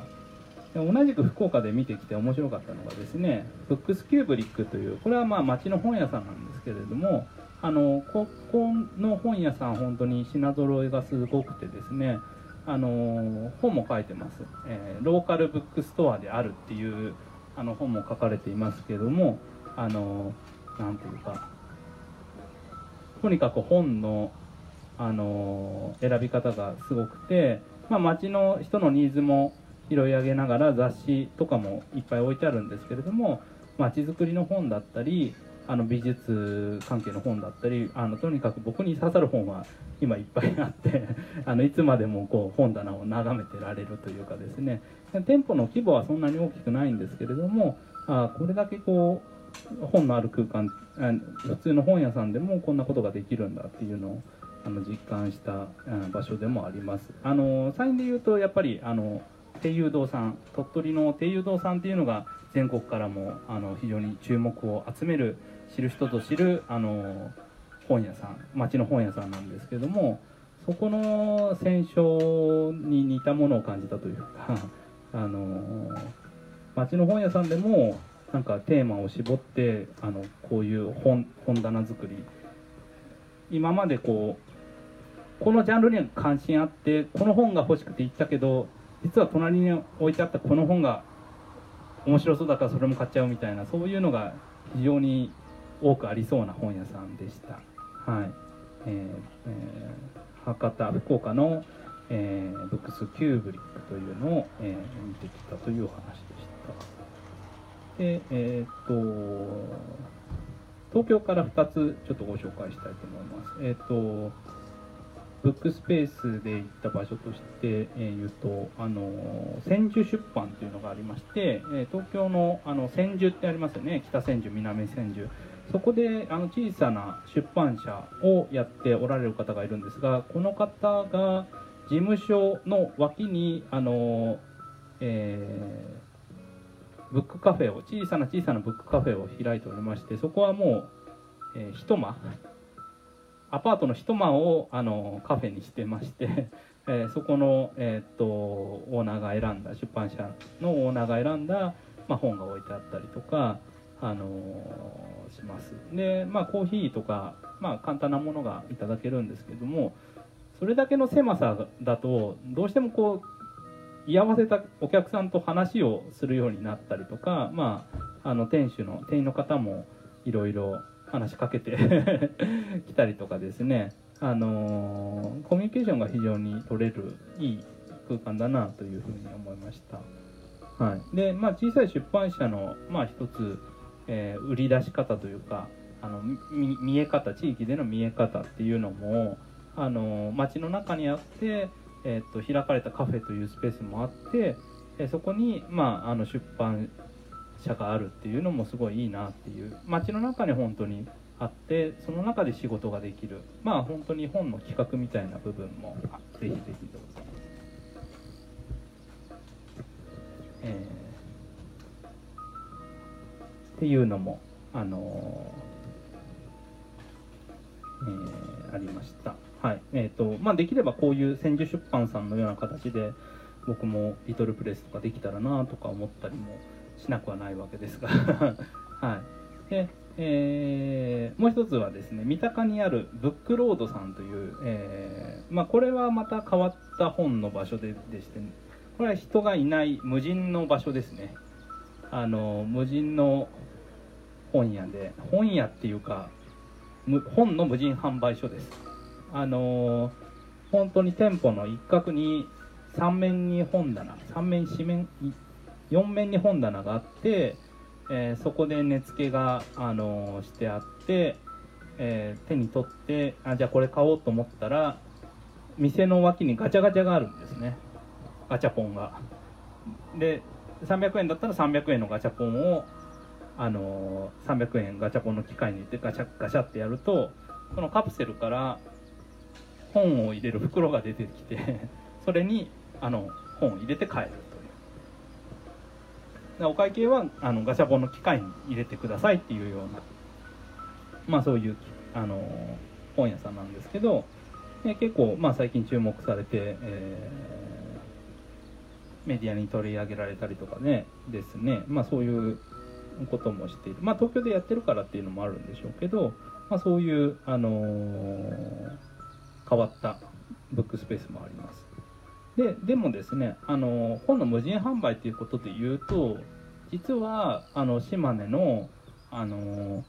同じく福岡で見てきて面白かったのがですねブックスキューブリックというこれはまあ町の本屋さんなんですけれどもあのここの本屋さん本当に品揃えがすごくてですねあの本も書いてます、えー、ローカルブックストアであるっていうあの本も書かれていますけどもあのなんていうかとにかく本のあの選び方がすごくて、まあ、町の人のニーズも拾い上げながら雑誌とかもいっぱい置いてあるんですけれども町づくりの本だったりあの美術関係の本だったりあのとにかく僕に刺さる本は今いっぱいあって あのいつまでもこう本棚を眺めてられるというかですね。店舗の規模はそんなに大きくないんですけれどもあこれだけこう本のある空間普通の本屋さんでもこんなことができるんだっていうのをあの実感した場所でもあります。あのサインで言うとやっぱりあの低誘導さん鳥取の低誘導さんっていうのが全国からもあの非常に注目を集める知る人ぞ知るあの本屋さん町の本屋さんなんですけどもそこの戦勝に似たものを感じたというか あの町の本屋さんでもなんかテーマを絞ってあのこういう本本棚作り今までこうこのジャンルには関心あってこの本が欲しくて行ったけど実は隣に置いてあったこの本が面白そうだからそれも買っちゃうみたいなそういうのが非常に多くありそうな本屋さんでした。はいえーえー、博多福岡の、えー、ブックスキューブリックというのを、えー、見てきたというお話でした。でえー、っと東京から2つちょっとご紹介したいと思います。えー、っとブックスペースで行った場所として、え、言うと、あの千住出版というのがありまして、東京のあの千住ってありますよね。北千住南千住。そこであの小さな出版社をやっておられる方がいるんですがこの方が事務所の脇にあの、えー、ブックカフェを小さな小さなブックカフェを開いておりましてそこはもう、えー、一間アパートの一間をあのカフェにしてまして えー、そこの、えー、っとオーナーが選んだ出版社のオーナーが選んだ、まあ、本が置いてあったりとか、あのー、します。でまあコーヒーとか、まあ、簡単なものがいただけるんですけどもそれだけの狭さだとどうしてもこう居合わせたお客さんと話をするようになったりとか、まあ、あの店主の店員の方もいろいろ話しかけて きたりとかですねあのー、コミュニケーションが非常に取れるいい空間だなというふうに思いました。はい、で、まあ、小さい出版社の、まあ、一つ、えー、売り出し方というかあの見え方地域での見え方っていうのも、あのー、街の中にあって、えーと、と開かれたカフェというスペースもあって、えそこに、まあ、あの出版社があるっていうのもすごいいいなっていう街の中に本当にあってその中で仕事ができるまあ本当に本の企画みたいな部分もぜひぜひどうぞ。えー、っていうのもあのー、えー、ありました。はいえーとまあ、できればこういう千住出版さんのような形で僕もリトルプレスとかできたらなとか思ったりもしなくはないわけですが。はい、でえー、もう一つはですね三鷹にあるブックロードさんという、えー、まあ、これはまた変わった本の場所ででして、これは人がいない無人の場所ですね。あの無人の本屋で本屋っていうか本の無人販売所です。あの本当に店舗の一角に3面に本棚3面4面4面に本棚があってえー、そこで値付けが、あのー、してあって、えー、手に取ってあじゃあこれ買おうと思ったら店の脇にガチャガチャがあるんですね。ガチャポンが。で300円だったら300円のガチャポンを、あのー、300円ガチャポンの機械に入れてガチャガチャってやるとこのカプセルから本を入れる袋が出てきてそれにあの本を入れて帰る。お会計はあのガシャポンの機械に入れてくださいっていうような、まあ、そういうあの本屋さんなんですけど、え結構、まあ、最近注目されて、えー、メディアに取り上げられたりとかねですね、まあ、そういうこともしている、まあ、東京でやってるからっていうのもあるんでしょうけど、まあ、そういう、あのー、変わったブックスペースもあります。ででもですねあの本の無人販売ということで言うと実はあの島根のあの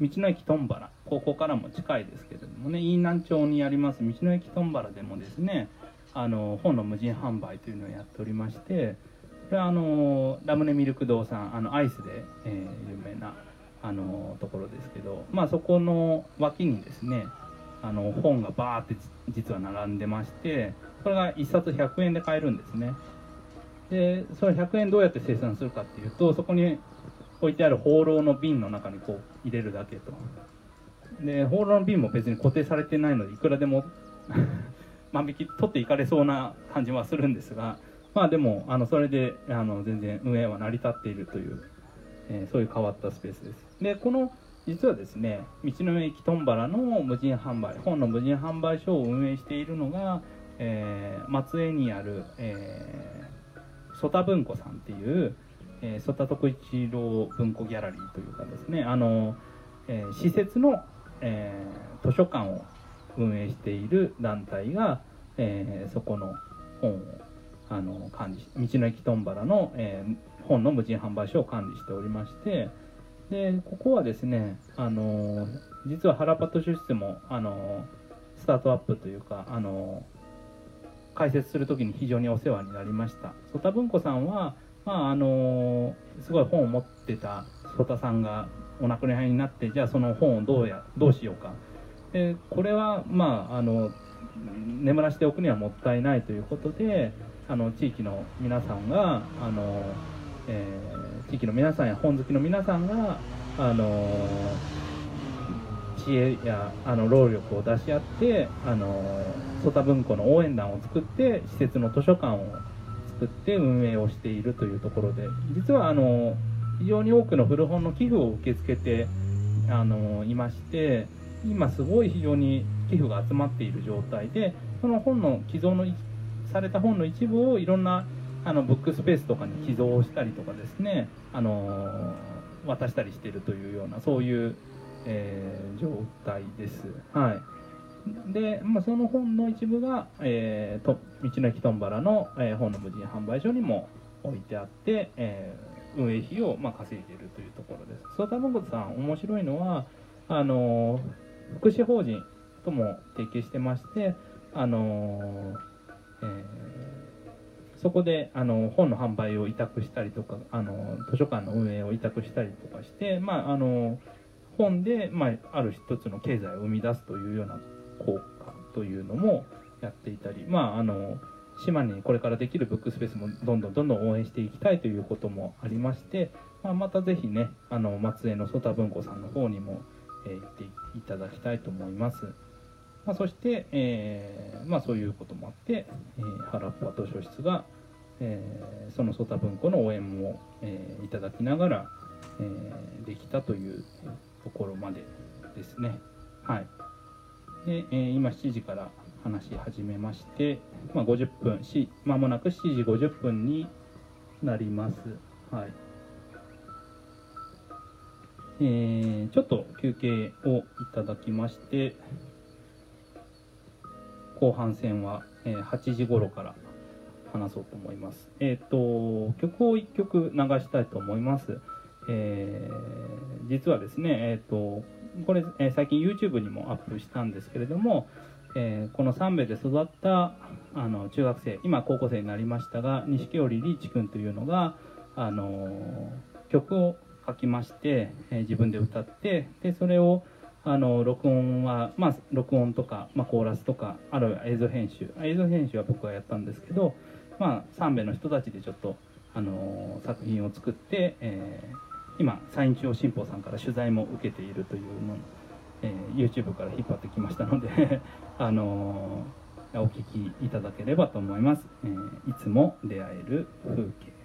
道の駅とんばらここからも近いですけれどもね飯南町にあります道の駅とんばらでもですねあの本の無人販売というのをやっておりましてこれはあのラムネミルク堂さんあのアイスで、えー、有名なあのところですけど、まあ、そこの脇にですねあの本がバーって実は並んでましてこれが1冊100円で買えるんですね。でその100円どうやって生産するかっていうとそこに置いてある放浪の瓶の中にこう入れるだけと。で放浪の瓶も別に固定されてないのでいくらでも 万引き取っていかれそうな感じはするんですがまあでもあのそれであの全然運営は成り立っているという、えー、そういう変わったスペースです。でこの実はですね道の駅トンバラの無人販売本の無人販売所を運営しているのが、えー、松江にある、えー、曽田文庫さんっていう、えー、曽田徳一郎文庫ギャラリーというかですねあの、えー、施設の、えー、図書館を運営している団体が、えー、そこの本をあの管理道の駅トンバラの、えー、本の無人販売所を管理しておりましてでここはですねあの実は原パト書室もあのスタートアップというかあの解説する時に非常にお世話になりました。曽田文庫さんは、まあ、あのすごい本を持ってた曽田さんがお亡くなりになってじゃあその本をどうやどうしようか。でこれはまああの眠らせておくにはもったいないということであの地域の皆さんがあの、えー、地域の皆さんや本好きの皆さんがあの知恵やあの労力を出し合ってあの曽田文庫の応援団を作って施設の図書館を作って運営をしているというところで実はあの非常に多くの古本の寄付を受け付けてあのいまして今すごい非常に寄付が集まっている状態でその本の寄贈のされた本の一部をいろんなあのブックスペースとかに寄贈したりとかですねあの渡したりしているというようなそういう、えー、状態です。はいで、まあ、その本の一部が、えー、と道の駅とんばらの、えー、本の無人販売所にも置いてあって、えー、運営費を、まあ、稼いでいるというところです。曽田誠さん面白いのはあの福祉法人とも提携してまして、あのえー、そこであの本の販売を委託したりとかあの図書館の運営を委託したりとかして、まあ、あの本で、まあ、ある一つの経済を生み出すというような効果というのもやっていたり、まあ、あの島にこれからできるブックスペースもどんどんどんどん応援していきたいということもありまして、まあ、またぜひねあの松江の曽田文庫さんの方にもえー、言っていただきたいと思います。まあ、そして、えー、まあ、そういうこともあって、えー、原っぱ図書室が、えー、その曽田文庫の応援も、えー、いただきながら、えー、できたというところまでですね。はい。で、えー、今7時から話し始めまして、まあ、50分し、まもなく7時50分になります。はい。えー、ちょっと休憩をいただきまして後半戦は、えー、8時頃から話そうと思います。えっ、ー、と曲を1曲流したいと思います。えー、実はですね、えっ、とこれ、え最近 YouTube にもアップしたんですけれども、えこの三名で育ったあの中学生今高校生になりましたが錦織リーチ君というのがあの曲を書きまして、え自分で歌ってでそれをあの録音は、まあ、録音とか、まあ、コーラスとかあるいは映像編集映像編集は僕がやったんですけど、まあ、3名の人たちでちょっと、あの作品を作って、えー、今山陰地方新報さんから取材も受けているというのを、えー、YouTube から引っ張ってきましたので あのお聞きいただければと思います、えー、いつも出会える風景。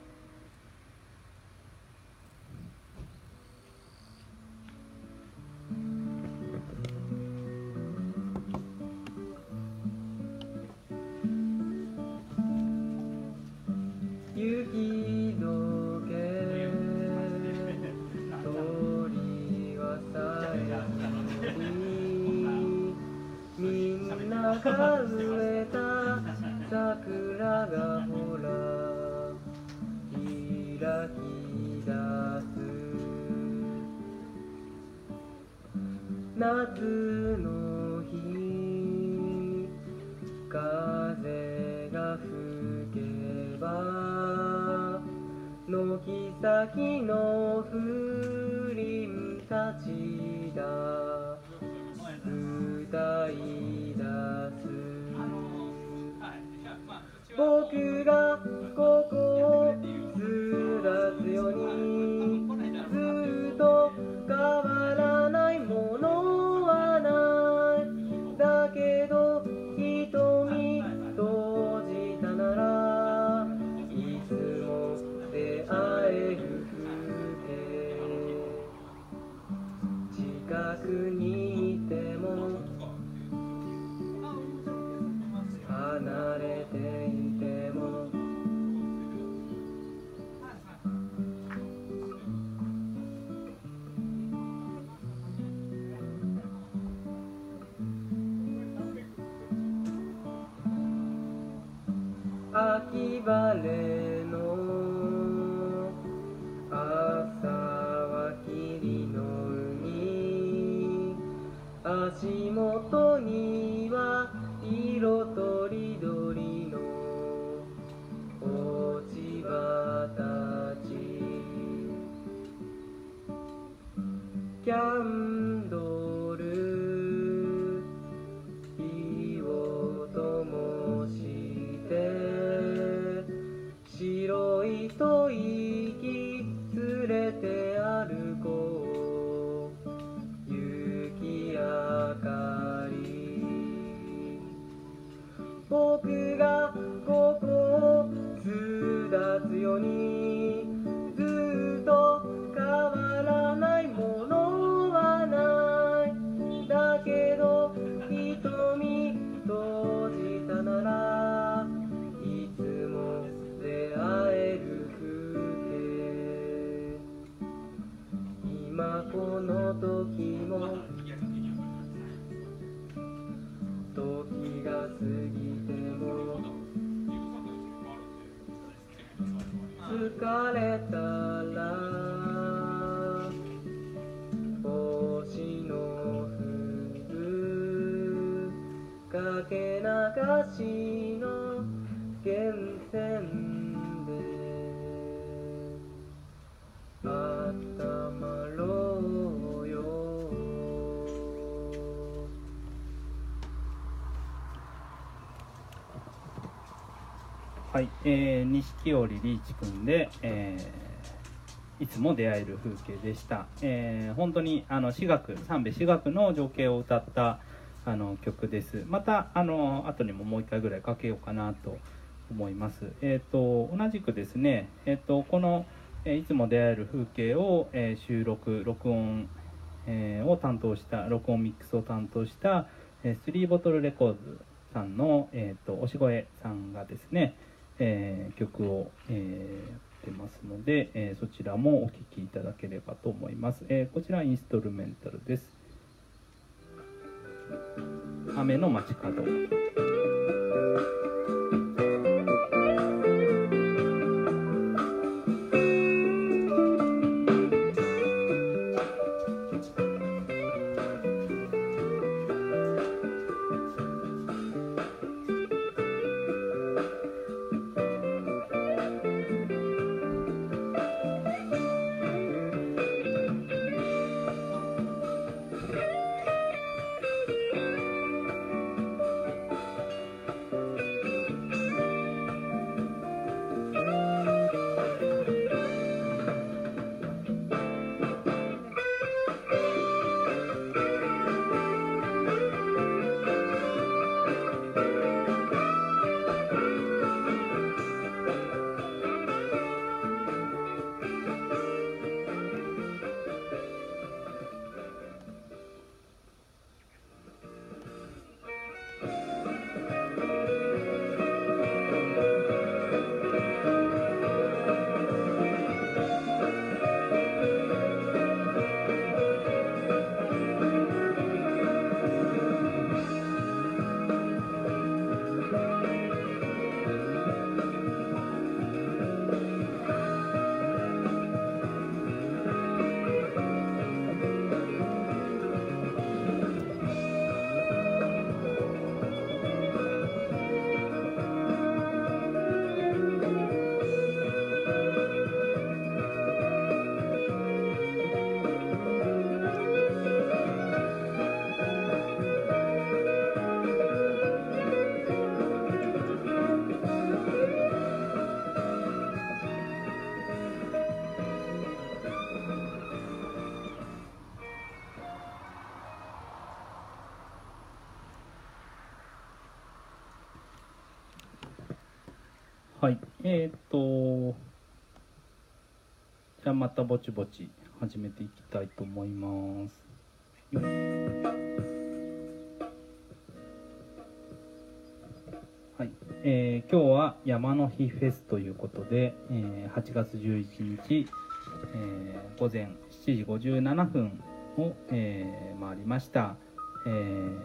僕がここを巣立つように流しの源泉であったまろうよはい、えー、錦織リーチ君で、えーいつも出会える風景でした。えー本当にあの私学、三部私学の情景を歌ったあの曲です。またあの後にももう一回ぐらいかけようかなと思います。えっ、と同じくですね、えっ、とこの、えいつも出会える風景を、え収録録音、えーを担当した録音ミックスを担当した、えースリーボトルレコーズさんの、えー、と押越さんがですね、えー曲を、えーやってますので、えーそちらもお聴きいただければと思います、えこちらインストルメンタルです雨の街角。えーっとじゃあまたぼちぼち始めていきたいと思います。はい、えー今日は山の日フェスということで、えー8月11日、えー午前7時57分を、えー回りました、えー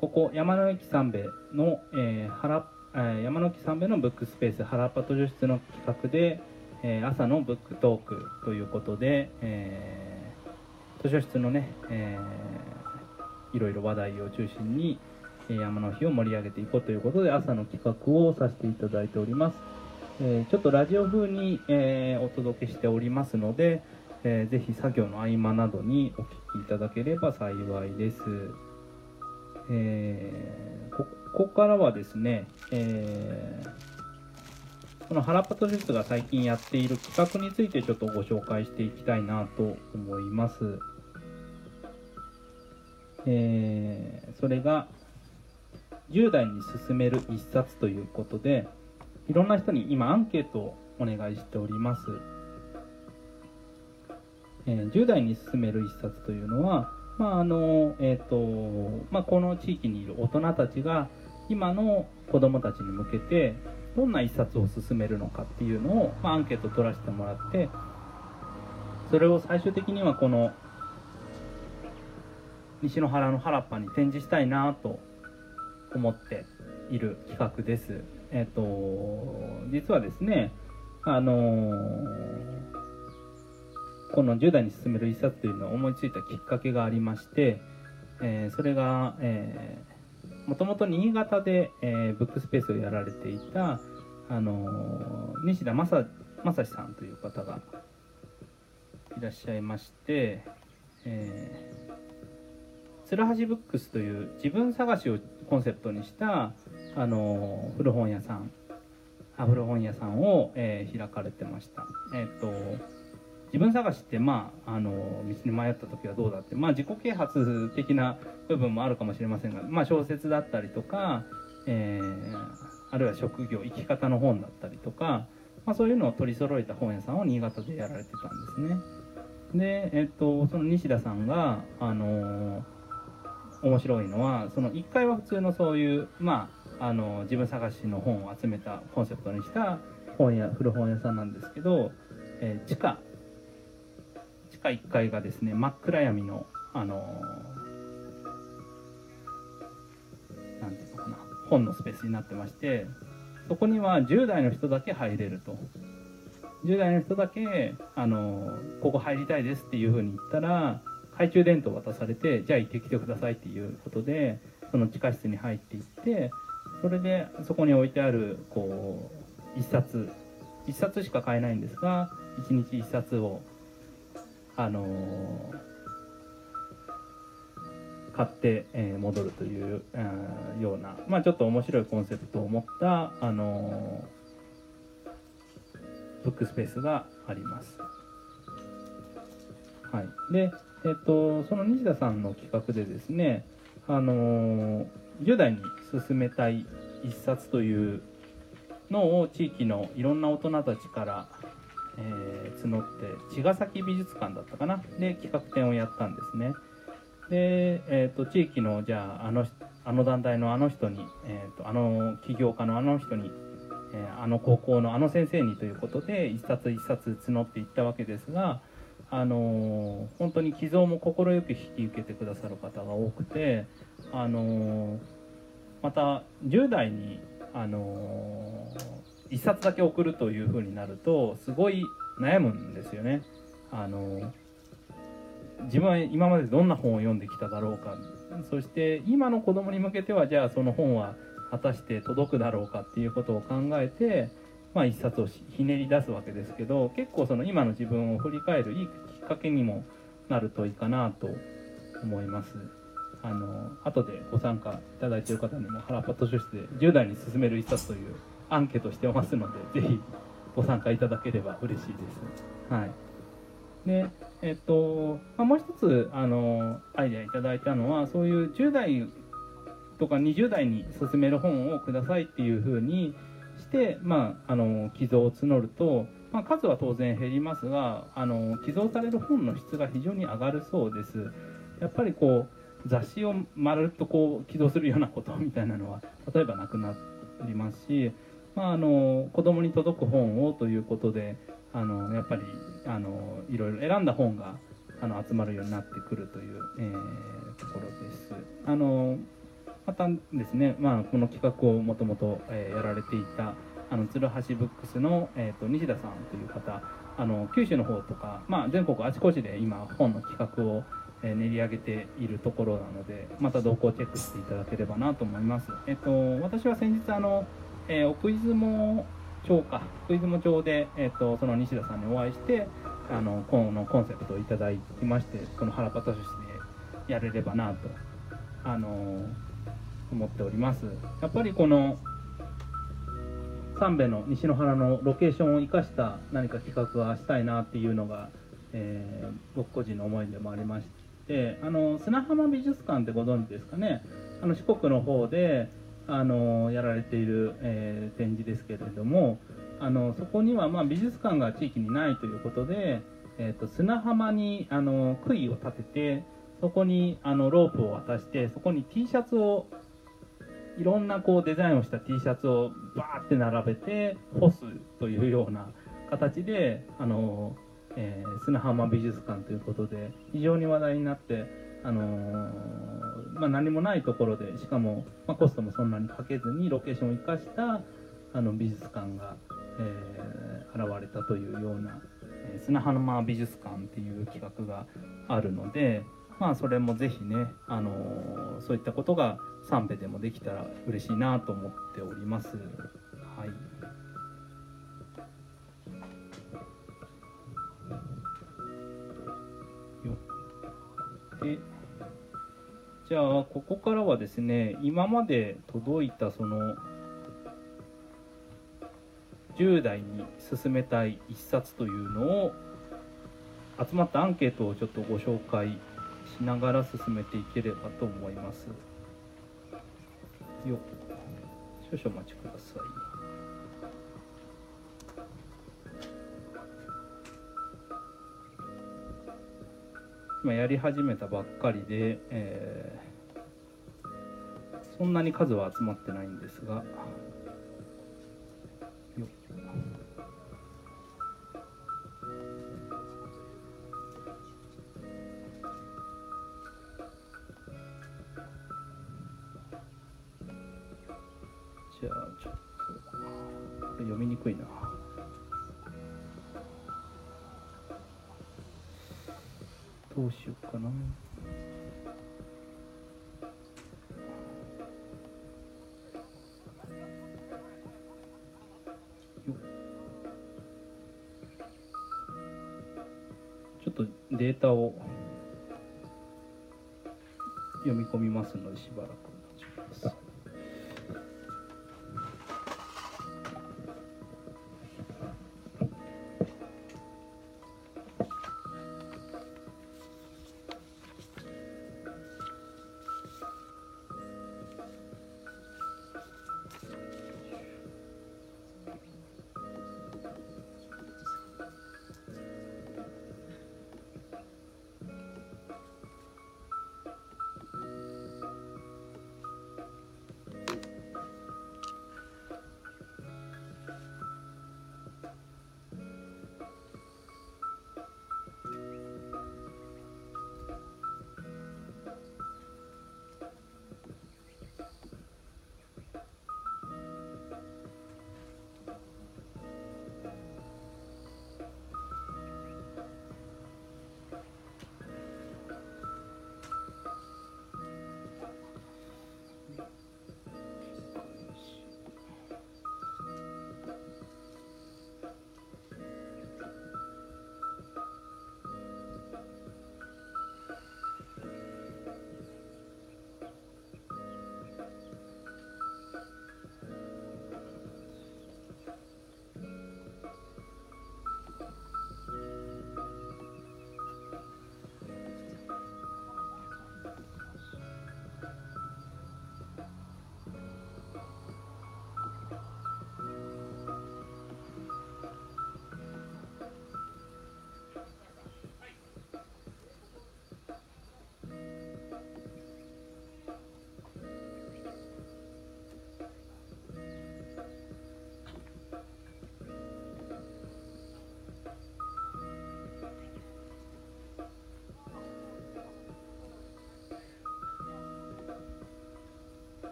ここ山の駅三兵衛の、えー原っえ山の木三部のブックスペース原っぱ図書室の企画で、えー朝のブックトークということで、えー図書室のね、えーいろいろ話題を中心に、え山の日を盛り上げていこうということで朝の企画をさせていただいております、えーちょっとラジオ風に、えお届けしておりますので、えーぜひ作業の合間などにお聞きいただければ幸いです。えーここからはですね、えーこの原っぱ図書室が最近やっている企画についてちょっとご紹介していきたいなと思います。えーそれが10代に進める一冊ということで、いろんな人に今アンケートをお願いしております。えー10代に進める一冊というのは、まああのえーとまあ、この地域にいる大人たちが今の子どもたちに向けてどんな一冊を進めるのかっていうのを、まあ、アンケート取らせてもらってそれを最終的にはこの西の原の原っぱに展示したいなと思っている企画です。えっ、と実はですねあのーこの10代に進める一冊というのを思いついたきっかけがありまして、えーそれが、えー、もともと新潟で、えーブックスペースをやられていた、あのー西田正正史さんという方がいらっしゃいまして、えー、鶴橋ブックスという自分探しをコンセプトにした、あのー古本屋さんあ古本屋さんを、えー開かれてました。えっ、と自分探しって、まあ、あの道に迷った時はどうだって、まあ、自己啓発的な部分もあるかもしれませんが、まあ、小説だったりとか、えーあるいは職業生き方の本だったりとか、まあ、そういうのを取り揃えた本屋さんを新潟でやられてたんですね。で、えっとその西田さんが、あの面白いのはその1階は普通のそういう、まあ、あの自分探しの本を集めたコンセプトにした本屋古本屋さんなんですけど、えー地下下1階がですね真っ暗闇のあのーていうのかな本のスペースになってましてそこには10代の人だけ入れると。10代の人だけ、あのーここ入りたいですっていうふうに言ったら懐中電灯渡されてじゃあ行ってきてくださいっていうことでその地下室に入っていってそれでそこに置いてあるこう一冊。一冊しか買えないんですが一日一冊をあのー買って、えー戻るという、あーような、まあ、ちょっと面白いコンセプトを持った、あのブックスペースがあります。はい、で、えっと、その西田さんの企画でですね、あのー10代に進めたい一冊というのを地域のいろんな大人たちから、えー募って茅ヶ崎美術館だったかな。で企画展をやったんですね。で、えー、と地域のじゃああのあの団体のあの人に、えー、とあの起業家のあの人に、えーあの高校のあの先生にということで一冊一冊募っていったわけですがあのー本当に寄贈も快く引き受けてくださる方が多くてあのーまた10代にあのー一冊だけ送るというふうになるとすごい悩むんですよね。あの自分は今までどんな本を読んできただろうかそして今の子供に向けてはじゃあその本は果たして届くだろうかっていうことを考えて、まあ、一冊をひねり出すわけですけど結構その今の自分を振り返るいいきっかけにもなるといいかなと思います。あの後でご参加いただいている方にも原っぱ図書室で10代に進める一冊というアンケートしてますのでぜひご参加いただければ嬉しいです。はいでえっとまあ、もう一つあのアイデアいただいたのはそういう10代とか20代に勧める本をくださいっていうふうにして、まあ、あの寄贈を募ると、まあ、数は当然減りますがあの寄贈される本の質が非常に上がるそうですやっぱりこう雑誌をまるっとこう寄贈するようなことみたいなのは例えばなくなりますし、まあ、あの子供に届く本をということであのやっぱりあのいろいろ選んだ本があの集まるようになってくるという、えーところです。あのまたですね、まあ、この企画をもともとやられていたあの鶴橋ブックスの、えーと、西田さんという方あの九州の方とか、まあ、全国あちこちで今本の企画を練り上げているところなのでまた動向をチェックしていただければなと思います。えっ、ー、と、私は先日あの、えー、奥出雲町か。奥出雲町で、えーと、その西田さんにお会いしてあのこのコンセプトをいただきましてこの原パタ書室でやれればなとあの思っております。やっぱりこの三部の西の原のロケーションを生かした何か企画はしたいなっていうのが、えー、僕個人の思いでもありましてあの砂浜美術館ってご存知ですかね。あの四国の方であのやられている、えー、展示ですけれどもあのそこには、まあ、美術館が地域にないということで、えーと、砂浜にあの杭を立ててそこにあのロープを渡してそこに T シャツをいろんなこうデザインをした T シャツをバーって並べて干すというような形であの、えー、砂浜美術館ということで非常に話題になってあのー、まあ、何もないところでしかも、まあ、コストもそんなにかけずにロケーションを生かしたあの美術館が、えー、現れたというような、えー、砂浜美術館っていう企画があるので、まあ、それもぜひね、あの、そういったことが3部でもできたら嬉しいなと思っております。はいでじゃあここからはですね今まで届いたその10代に勧めたい一冊というのを集まったアンケートをちょっとご紹介しながら進めていければと思います。よ少々お待ちください。今やり始めたばっかりで、えー、そんなに数は集まってないんですが。じゃあちょっと。読みにくいな。どうしようかな。ちょっとデータを読み込みますのでしばらく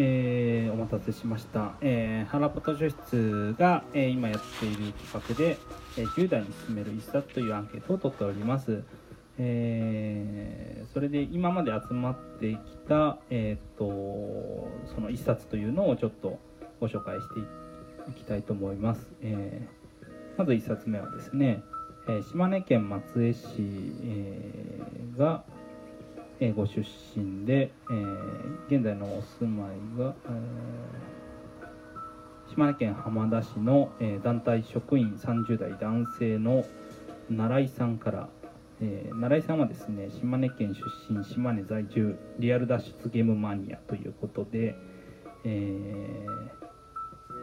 えー、お待たせしました。えー、原ポト書室が、えー今やっている企画で、えー10代に勧める一冊というアンケートを取っております。えーそれで今まで集まってきた、えー、とその一冊というのをちょっとご紹介していきたいと思います。えーまず一冊目はですね、えー島根県松江市、えーが、えご出身で、えー現在のお住まいが、えー島根県浜田市の、えー団体職員30代男性の奈良井さんから、えー奈良井さんはですね島根県出身島根在住リアル脱出ゲームマニアということで、え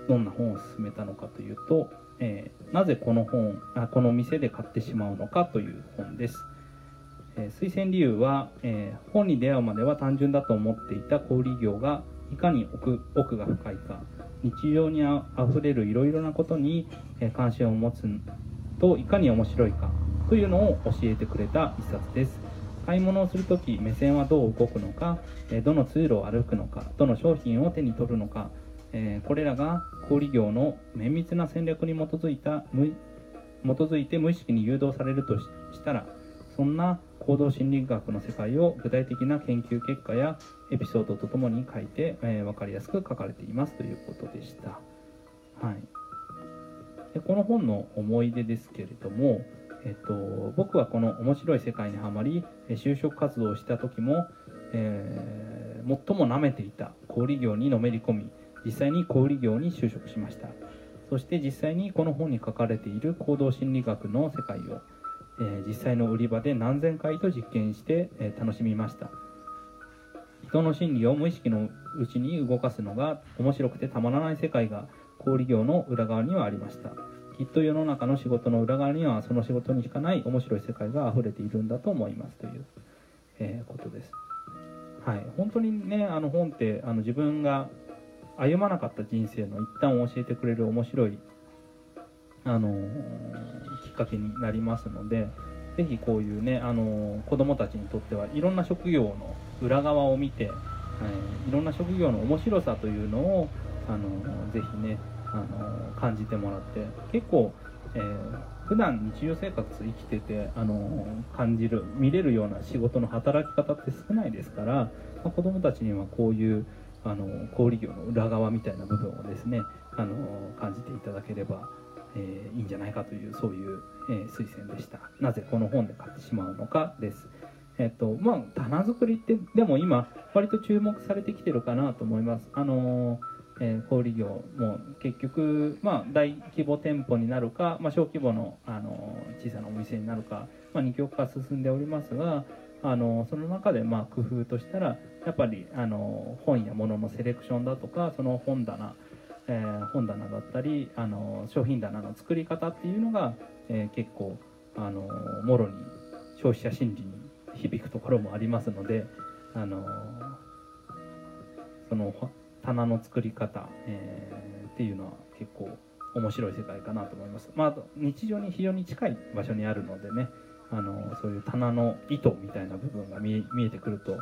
どんな本を勧めたのかというと、えなぜこの本あこの店で買ってしまうのかという本です。え推薦理由は、え本に出会うまでは単純だと思っていた小売業がいかに奥奥が深いか日常にあふれるいろいろなことに、え関心を持つといかに面白いかというのを教えてくれた一冊です。買い物をするとき目線はどう動くのか、えどの通路を歩くのかどの商品を手に取るのか、えこれらが小売業の綿密な戦略に基づいた基づいて無意識に誘導されるとしたらそんな行動心理学の世界を具体的な研究結果やエピソードとともに書いて、えー分かりやすく書かれていますということでした。はい、でこの本の思い出ですけれども、えっと、僕はこの面白い世界にはまり就職活動をした時も、えー最も舐めていた小売業にのめり込み実際に小売業に就職しましたそして実際にこの本に書かれている行動心理学の世界を、えー実際の売り場で何千回と実験して、えー楽しみました。人の心理を無意識のうちに動かすのが面白くてたまらない世界が小売業の裏側にはありました。きっと世の中の仕事の裏側にはその仕事にしかない面白い世界が溢れているんだと思いますという、えーことです。はい。本当にねあの本ってあの自分が歩まなかった人生の一端を教えてくれる面白いあのきっかけになりますのでぜひこういうね、あのー子供たちにとってはいろんな職業の裏側を見て、えいろんな職業の面白さというのを、あのーぜひね、あの感じてもらって結構、えー普段日常生活生きてて、あの感じる見れるような仕事の働き方って少ないですから、まあ、子供たちにはこういうあの小売業の裏側みたいな部分をですねあの感じていただければ、えーいいんじゃないかというそういう、えー推薦でした。なぜこの本で買ってしまうのかです。えっとまあ棚作りってでも今割と注目されてきてるかなと思います。あのえー小売業も結局、まあ、大規模店舗になるか、まあ、小規模の、あの小さなお店になるか、まあ、二極化進んでおりますが、あのその中でまあ工夫としたらやっぱりあの本や物のセレクションだとかその本棚、えー本棚だったりあの商品棚の作り方っていうのが、えー結構あのもろに消費者心理に響くところもありますのであのその棚の作り方、えーっていうのは結構面白い世界かなと思います。まあ、日常に非常に近い場所にあるのでねあのそういう棚の糸みたいな部分が見見えてくると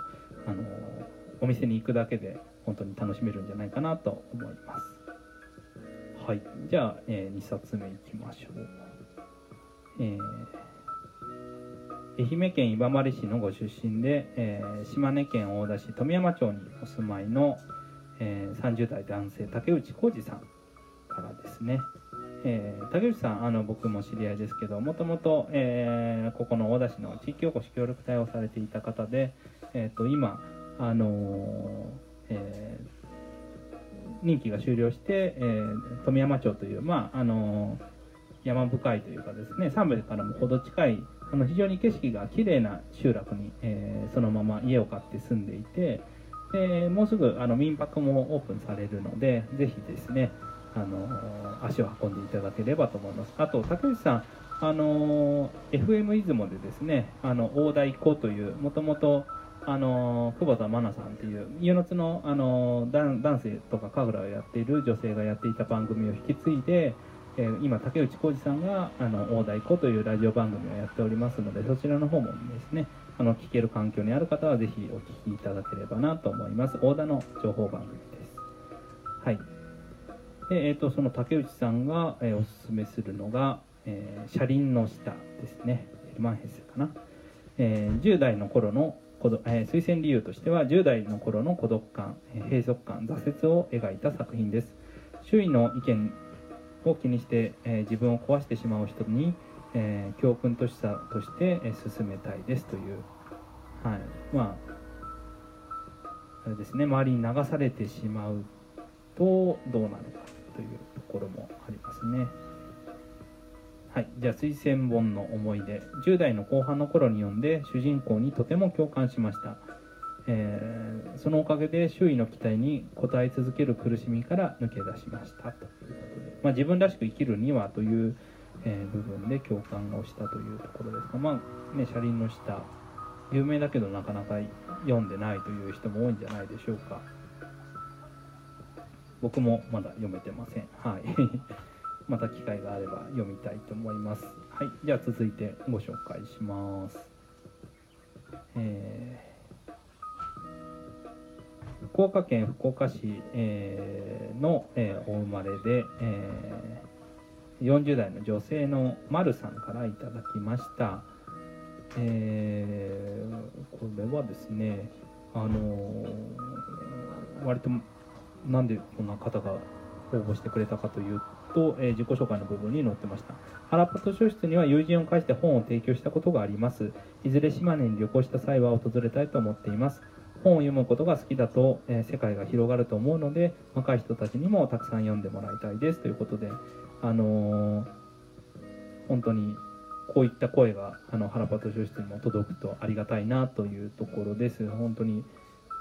あのお店に行くだけで本当に楽しめるんじゃないかなと思います。はい、じゃあ、え2冊目いきましょう。えー愛媛県今治市のご出身で、えー島根県大田市富山町にお住まいの、えー30代男性竹内浩二さんからですね、えー竹内さんあの僕も知り合いですけどもともとえここの大田市の地域おこし協力隊をされていた方で、えー、と今あのーえ任期が終了して、えー富山町という、まああのー山深いというかですね三部からも程近いあの非常に景色が綺麗な集落に、えーそのまま家を買って住んでいてでもうすぐあの民泊もオープンされるのでぜひですねあのー足を運んでいただければと思います。あと竹内さんあのー FM 出雲でですねあの大台子というもともとあの久保田真奈さんっていう家の津のあのダンダンスとか神楽をやっている女性がやっていた番組を引き継いで、えー今竹内浩二さんがあの大台子というラジオ番組をやっておりますのでそちらの方もですねあの聞ける環境にある方はぜひお聞きいただければなと思います。大田の情報番組です。はい。で、えー、とその竹内さんが、えーおすすめするのが「えー車輪の下」ですね。エルマンヘッセかな、えー10代の頃のえー推薦理由としては10代の頃の孤独感えー閉塞感挫折を描いた作品です。周囲の意見を気にして、えー自分を壊してしまう人に、えー教訓としたとして、えー進めたいですという。はい。まああれですね。周りに流されてしまうとどうなるかというところもありますね。はい。じゃあ推薦本の思い出。10代の後半の頃に読んで主人公にとても共感しました。えーそのおかげで周囲の期待に応え続ける苦しみから抜け出しました。ということで、まあ、自分らしく生きるにはという、えー部分で共感をしたというところですが、まあね、車輪の下。有名だけどなかなか読んでないという人も多いんじゃないでしょうか。僕もまだ読めてません。はい。また機会があれば読みたいと思います。はいじゃあ続いてご紹介します。えー福岡県福岡市、えーの、えーお生まれで、えー40代の女性のまるさんからいただきました、えーこれはですねあのー割となんでこんな方が応募してくれたかというと、えー自己紹介の部分に載ってました。原パ図書室には友人を介して本を提供したことがあります。いずれ島根に旅行した際は訪れたいと思っています。本を読むことが好きだと、えー世界が広がると思うので若い人たちにもたくさん読んでもらいたいです。ということであのー本当にこういった声があの原パ図書室にも届くとありがたいなというところです。本当に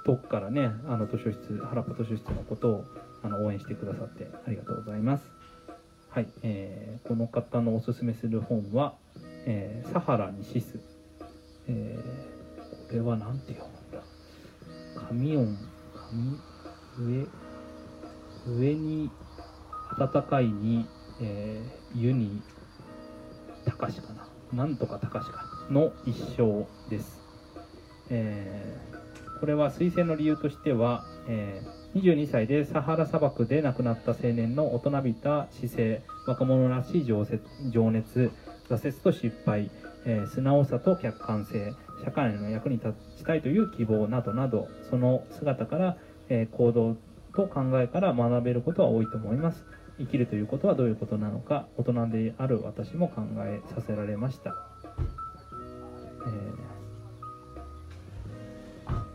遠くからねあの図書室原パ図書室のことをあの応援してくださってありがとうございます。はい、えーこの方のおすすめする本は「えーサハラにシス」えーこれは何て読むんだ。紙音紙上上に暖かいに、えー湯に高しかな。なんとか高しか。の一生です、えーこれは推薦の理由としては、えー22歳でサハラ砂漠で亡くなった青年の大人びた姿勢若者らしい情熱情熱挫折と失敗、えー素直さと客観性社会の役に立ちたいという希望などなどその姿から、えー行動と考えから学べることは多いと思います。生きるということはどういうことなのか大人である私も考えさせられました、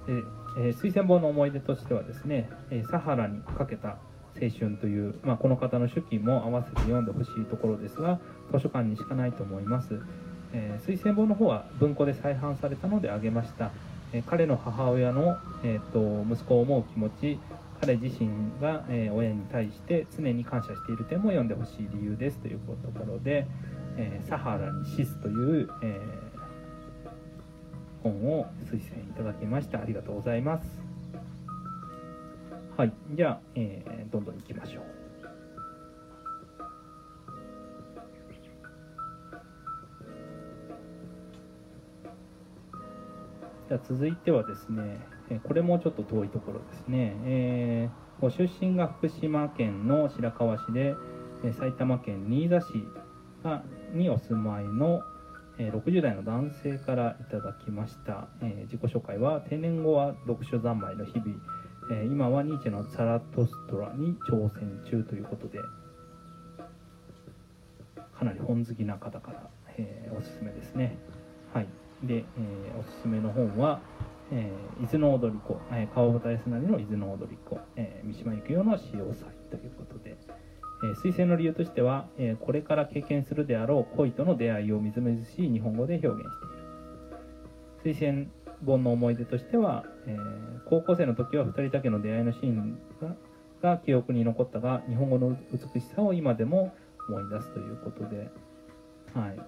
えーえー推薦本の思い出としてはですね「えーサハラにかけた青春」という、まあ、この方の手記も合わせて読んでほしいところですが図書館にしかないと思います、えー推薦本の方は文庫で再販されたのであげました、え彼の母親の、えーと息子を思う気持ち彼自身が、え親に対して常に感謝している点も読んでほしい理由ですというところで「えサハラにシス」という、えー本を推薦いただきましたありがとうございます。はいじゃあ、えーどんどんいきましょう。じゃあ続いてはですね、えこれもちょっと遠いところですね、えーご出身が福島県の白河市で、え埼玉県新座市にお住まいの、え60代の男性からいただきました、え自己紹介は定年後は読書三昧の日々、え今はニーチェのザラトストラに挑戦中ということでかなり本好きな方から、えおすすめですね。はい。で、えーおすすめの本は「え伊豆の踊り子」えー川端康成の「伊豆の踊り子」え三島由紀夫の「潮祭」ということで、え推薦の理由としては、えこれから経験するであろう恋との出会いをみずみずしい日本語で表現している推薦本の思い出としては、え高校生の時は2人だけの出会いのシーンがが記憶に残ったが日本語の美しさを今でも思い出すということではい。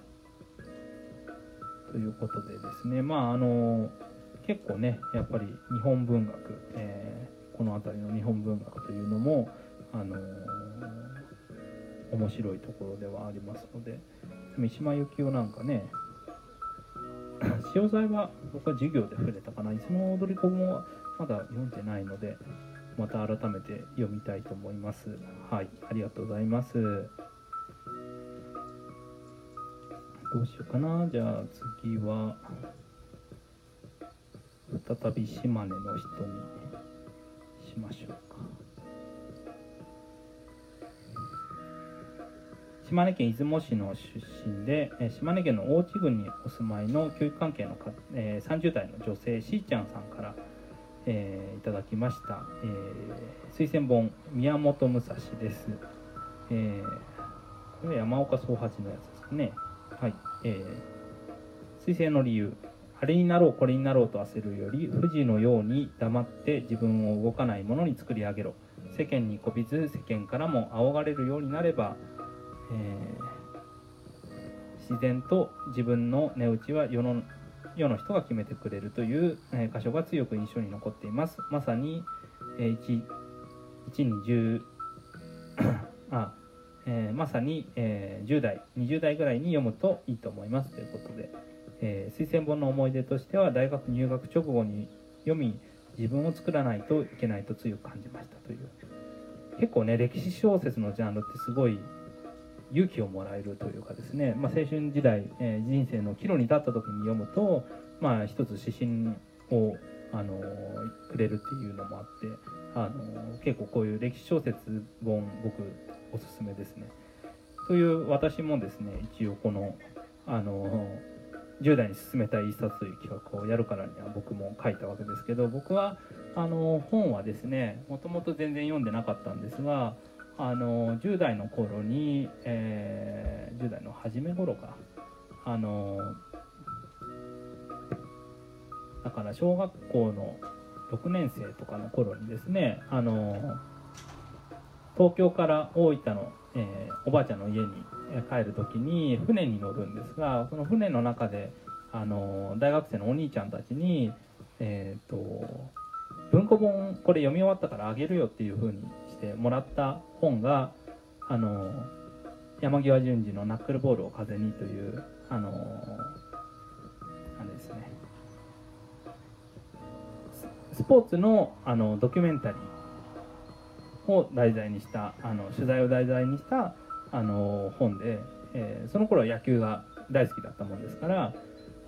ということでですね。まああの結構ねやっぱり日本文学、えーこの辺りの日本文学というのもあの面白いところではありますので三島由紀夫なんかね潮騒は僕は授業で触れたかな、その踊り子もまだ読んでないので、また改めて読みたいと思います。はいありがとうございます。どうしようかな。じゃあ次は再び島根の人にしましょう。島根県出雲市の出身でえ島根県の大地郡にお住まいの教育関係のか、え30代の女性しーちゃんさんから、えーいただきました、えー推薦本宮本武蔵です、えーこれ山岡宗八のやつですかね。はい、えー推薦の理由。あれになろうこれになろうと焦るより富士のように黙って自分を動かないものに作り上げろ。世間にこびず世間からも仰がれるようになれば、えー自然と自分の値打ちは世の世の人が決めてくれるという、え箇所が強く印象に残っています。まさに、えー、1 1に10 あ、えーまさに、えー10代20代ぐらいに読むといいと思います。ということで、え推薦本の思い出としては大学入学直後に読み自分を作らないといけないと強く感じましたという。結構ね歴史小説のジャンルってすごい勇気をもらえるというかですね、まあ、青春時代、えー人生の岐路に立った時に読むと、まあ、一つ指針を、あのーくれるっていうのもあって、あのー結構こういう歴史小説本僕おすすめですね。という私もですね一応この、あの10代に進めたい一冊という企画をやるからには僕も書いたわけですけど僕はあの本はですねもともと全然読んでなかったんですがあの10代の頃に、えー10代の初め頃か。あのだから小学校の6年生とかの頃にですねあの東京から大分の、えーおばあちゃんの家に帰る時に船に乗るんですがその船の中であの大学生のお兄ちゃんたちに、えー、と文庫本これ読み終わったからあげるよっていう風にしてもらった本があの山際淳二の「ナックルボールを風に」というあのあれですね。スポーツのあのドキュメンタリーを題材にしたあの取材を題材にしたあの本で、えーその頃は野球が大好きだったもんですからあ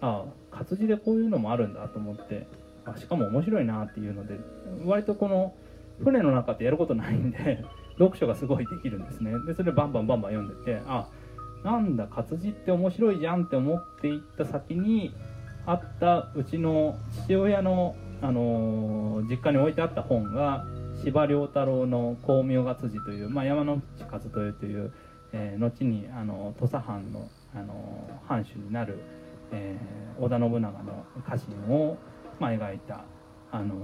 あ活字でこういうのもあるんだと思ってあしかも面白いなっていうので割とこの船の中ってやることないんで 読書がすごいできるんですね。でそれバンバンバンバン読んでてあなんだ活字って面白いじゃんって思っていった先にあったうちの父親の、あのー実家に置いてあった本が司馬遼太郎の「光明月次」という、まあ、山之内和豊という、えー後にあの土佐藩の、あのー藩主になる、えー織田信長の家臣を、まあ、描いた、あの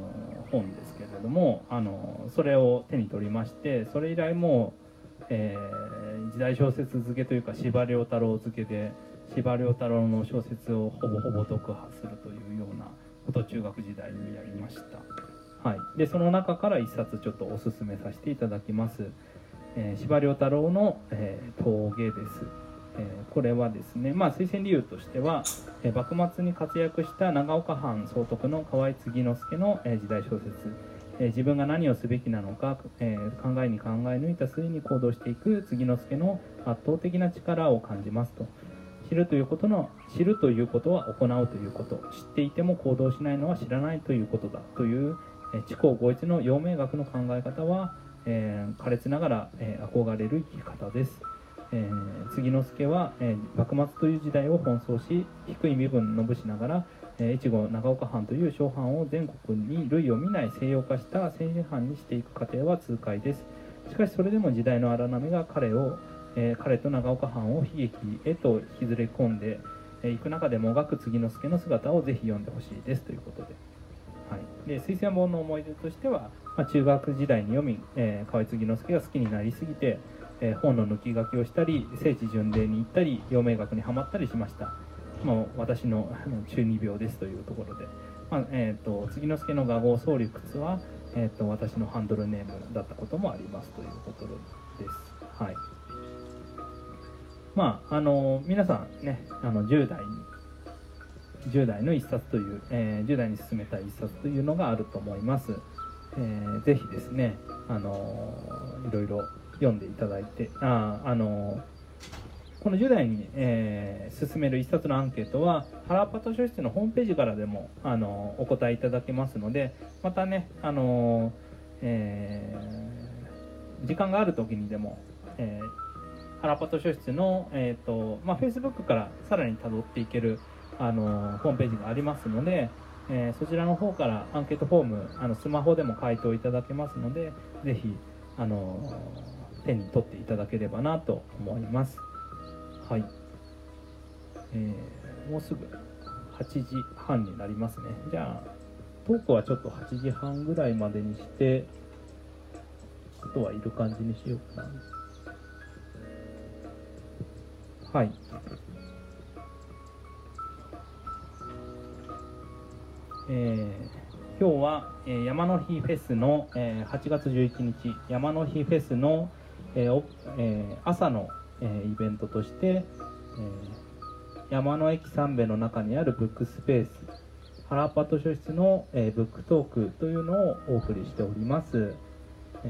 本ですけれども、あのそれを手に取りましてそれ以来もう、えー時代小説漬けというか司馬遼太郎漬けで司馬遼太郎の小説をほぼほぼ読破するというようなこと中学時代にやりました。はい、でその中から一冊ちょっとおすすめさせていただきます。え司馬遼太郎の、えー峠です。えこれはですね、まあ、推薦理由としては、え幕末に活躍した長岡藩総督の河合継之助の、え時代小説、え自分が何をすべきなのか、えー考えに考え抜いた末に行動していく継之助の圧倒的な力を感じますと。知るということの知るということは行うということ。知っていても行動しないのは知らないということだ。という、えー知行合一の陽明学の考え方は、えー苛烈ながら、え憧れる生き方です、えー、継之助は、えー幕末という時代を奔走し低い身分の武士ながら、えー越後長岡藩という小藩を全国に類を見ない西洋化した政治藩にしていく過程は痛快です。しかしそれでも時代の荒波が彼を、えー彼と長岡藩を悲劇へと引きずり込んでえー行く中でもがく継之助の姿をぜひ読んでほしいです。ということで,、はい、で推薦本の思い出としては、まあ、中学時代に読み、えー河合継之助が好きになりすぎて、えー本の抜き書きをしたり聖地巡礼に行ったり陽明学にはまったりしましたもう私のあの中二病ですというところで、まあえー、と継之助の画号総理屈は、えー、と私のハンドルネームだったこともありますということです。はいまああの皆さんねあの10代に10代の一冊という、えー10代に進めたい一冊というのがあると思います。えーぜひですね、あのいろいろ読んでいただいて、ああのこの10代に、えー進める一冊のアンケートは原パト書室のホームページからでも、あのお答えいただけますのでまたね、あのーえー時間がある時にでも、えー原パト書室の、えーとまあ、Facebook からさらに辿っていける、あのホームページがありますので、えーそちらの方からアンケートフォームあのスマホでも回答いただけますのでぜひ、あの手に取っていただければなと思います。はい、えーもうすぐ8時半になりますね。じゃあトークはちょっと8時半ぐらいまでにしてあとはいる感じにしようかな。はい。えー今日は、えー山の日フェスの、えー8月11日山の日フェスの、えーえー朝の、えーイベントとして、え山の駅三部の中にあるブックスペース原パト書室の、えーブックトークというのをお送りしております、え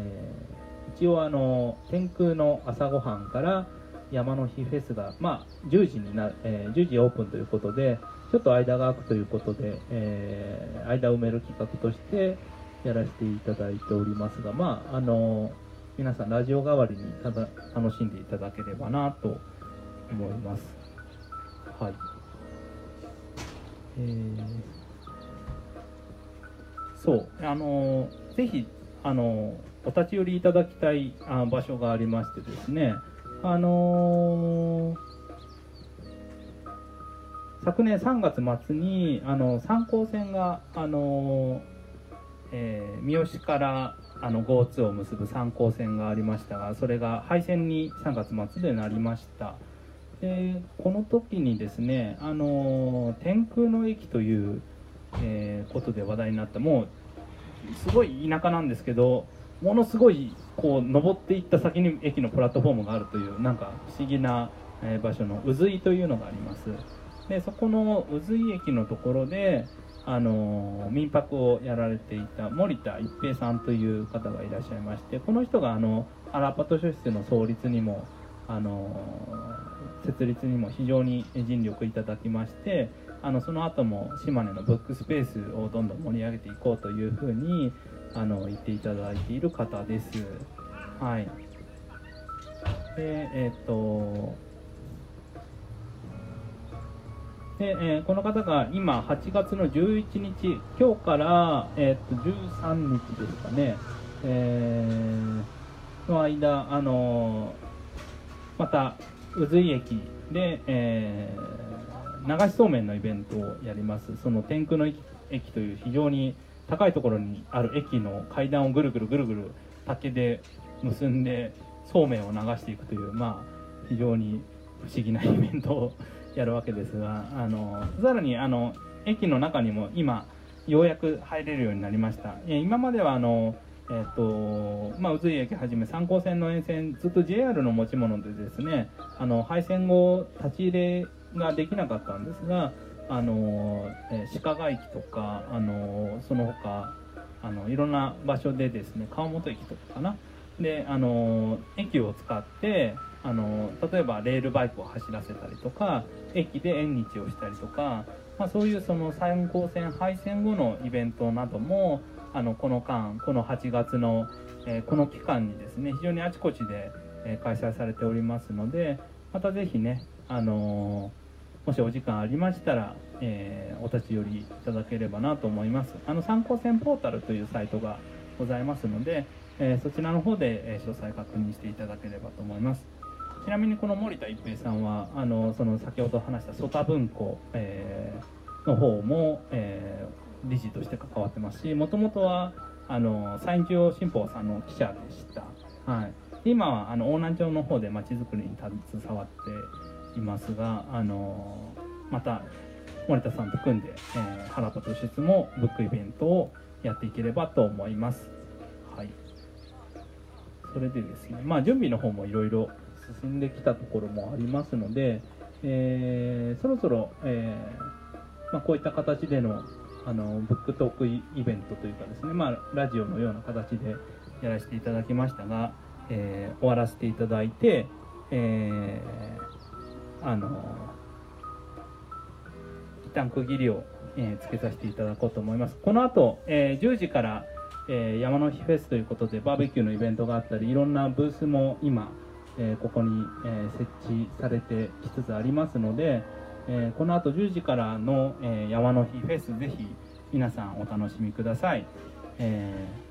ー一応あの天空の朝ごはんから山の日フェスが、まあ、10時にな、えー10時オープンということでちょっと間が空くということで、えー間を埋める企画としてやらせていただいておりますが、まあ、あの皆さんラジオ代わりにただ楽しんでいただければなと思います。はい。えーそう、あのぜひ、あのお立ち寄りいただきたいあ場所がありましてですね、あの昨年3月末にあの三高線が、あのえー三好からあの GO2 を結ぶ三高線がありましたがそれが廃線に3月末でなりました。でこの時にですね、あの天空の駅という、えーことで話題になったもうすごい田舎なんですけどものすごいこう登っていった先に駅のプラットフォームがあるというなんか不思議な、場所の渦井というのがあります。でそこの渦井駅のところで、あの民泊をやられていた森田一平さんという方がいらっしゃいましてこの人があのアラパト書室の創立にも、あの設立にも非常に尽力いただきましてあのその後も島根のブックスペースをどんどん盛り上げていこうというふうにあの言っていただいている方です。はい。で、えっ、と、で、えーこの方が今8月の11日、今日から、えっと13日ですかね、えーの間、あのーまた渦井駅で、え流しそうめんのイベントをやります。その天空の駅駅という非常に高いところにある駅の階段をぐるぐるぐるぐる竹で結んでそうめんを流していくというまあ非常に不思議なイベントをやるわけですがあのさらにあの駅の中にも今ようやく入れるようになりました。今まではあのえっとまあ、宇津井駅はじめ三高線の沿線ずっと JR の持ち物でですねあの廃線後立ち入れができなかったんですがあの、えー鹿ヶ駅とかあのその他あのいろんな場所でですね川本駅とかかな。であの駅を使ってあの例えばレールバイクを走らせたりとか駅で縁日をしたりとか、まあ、そういうその三高線廃線後のイベントなどもあのこの間この8月の、えーこの期間にですね非常にあちこちで、えー開催されておりますのでまたぜひね、あのーもしお時間ありましたら、えお立ち寄りいただければなと思います。あの参考線ポータルというサイトがございますので、えそちらの方で、え詳細確認していただければと思います。ちなみにこの森田一平さんはあのその先ほど話した曽田文庫、えーの方も、えー理事として関わってますしもともとはあの山陰中央新報さんの記者でした、はい、今はあの大南町の方でまちづくりに携わっていますがあのまた森田さんと組んで、えー、原田と室もブックイベントをやっていければと思います。はい。それでですね、まあ、準備の方もいろいろ進んできたところもありますので、えーそろそろ、えーまあ、こういった形での、あのブックトークイベントというかですね、まあ、ラジオのような形でやらせていただきましたが、えー終わらせていただいて、えーあの一旦区切りを、えーつけさせていただこうと思います。この後、えー10時から、えー山の日フェスということでバーベキューのイベントがあったりいろんなブースも今、えここに、え設置されてきつつありますので、えこの後10時からの、え山の日フェスぜひ皆さんお楽しみください、えー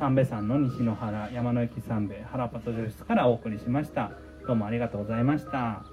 三瓶山の西の原山の駅三瓶原パト女室からお送りしました。どうもありがとうございました。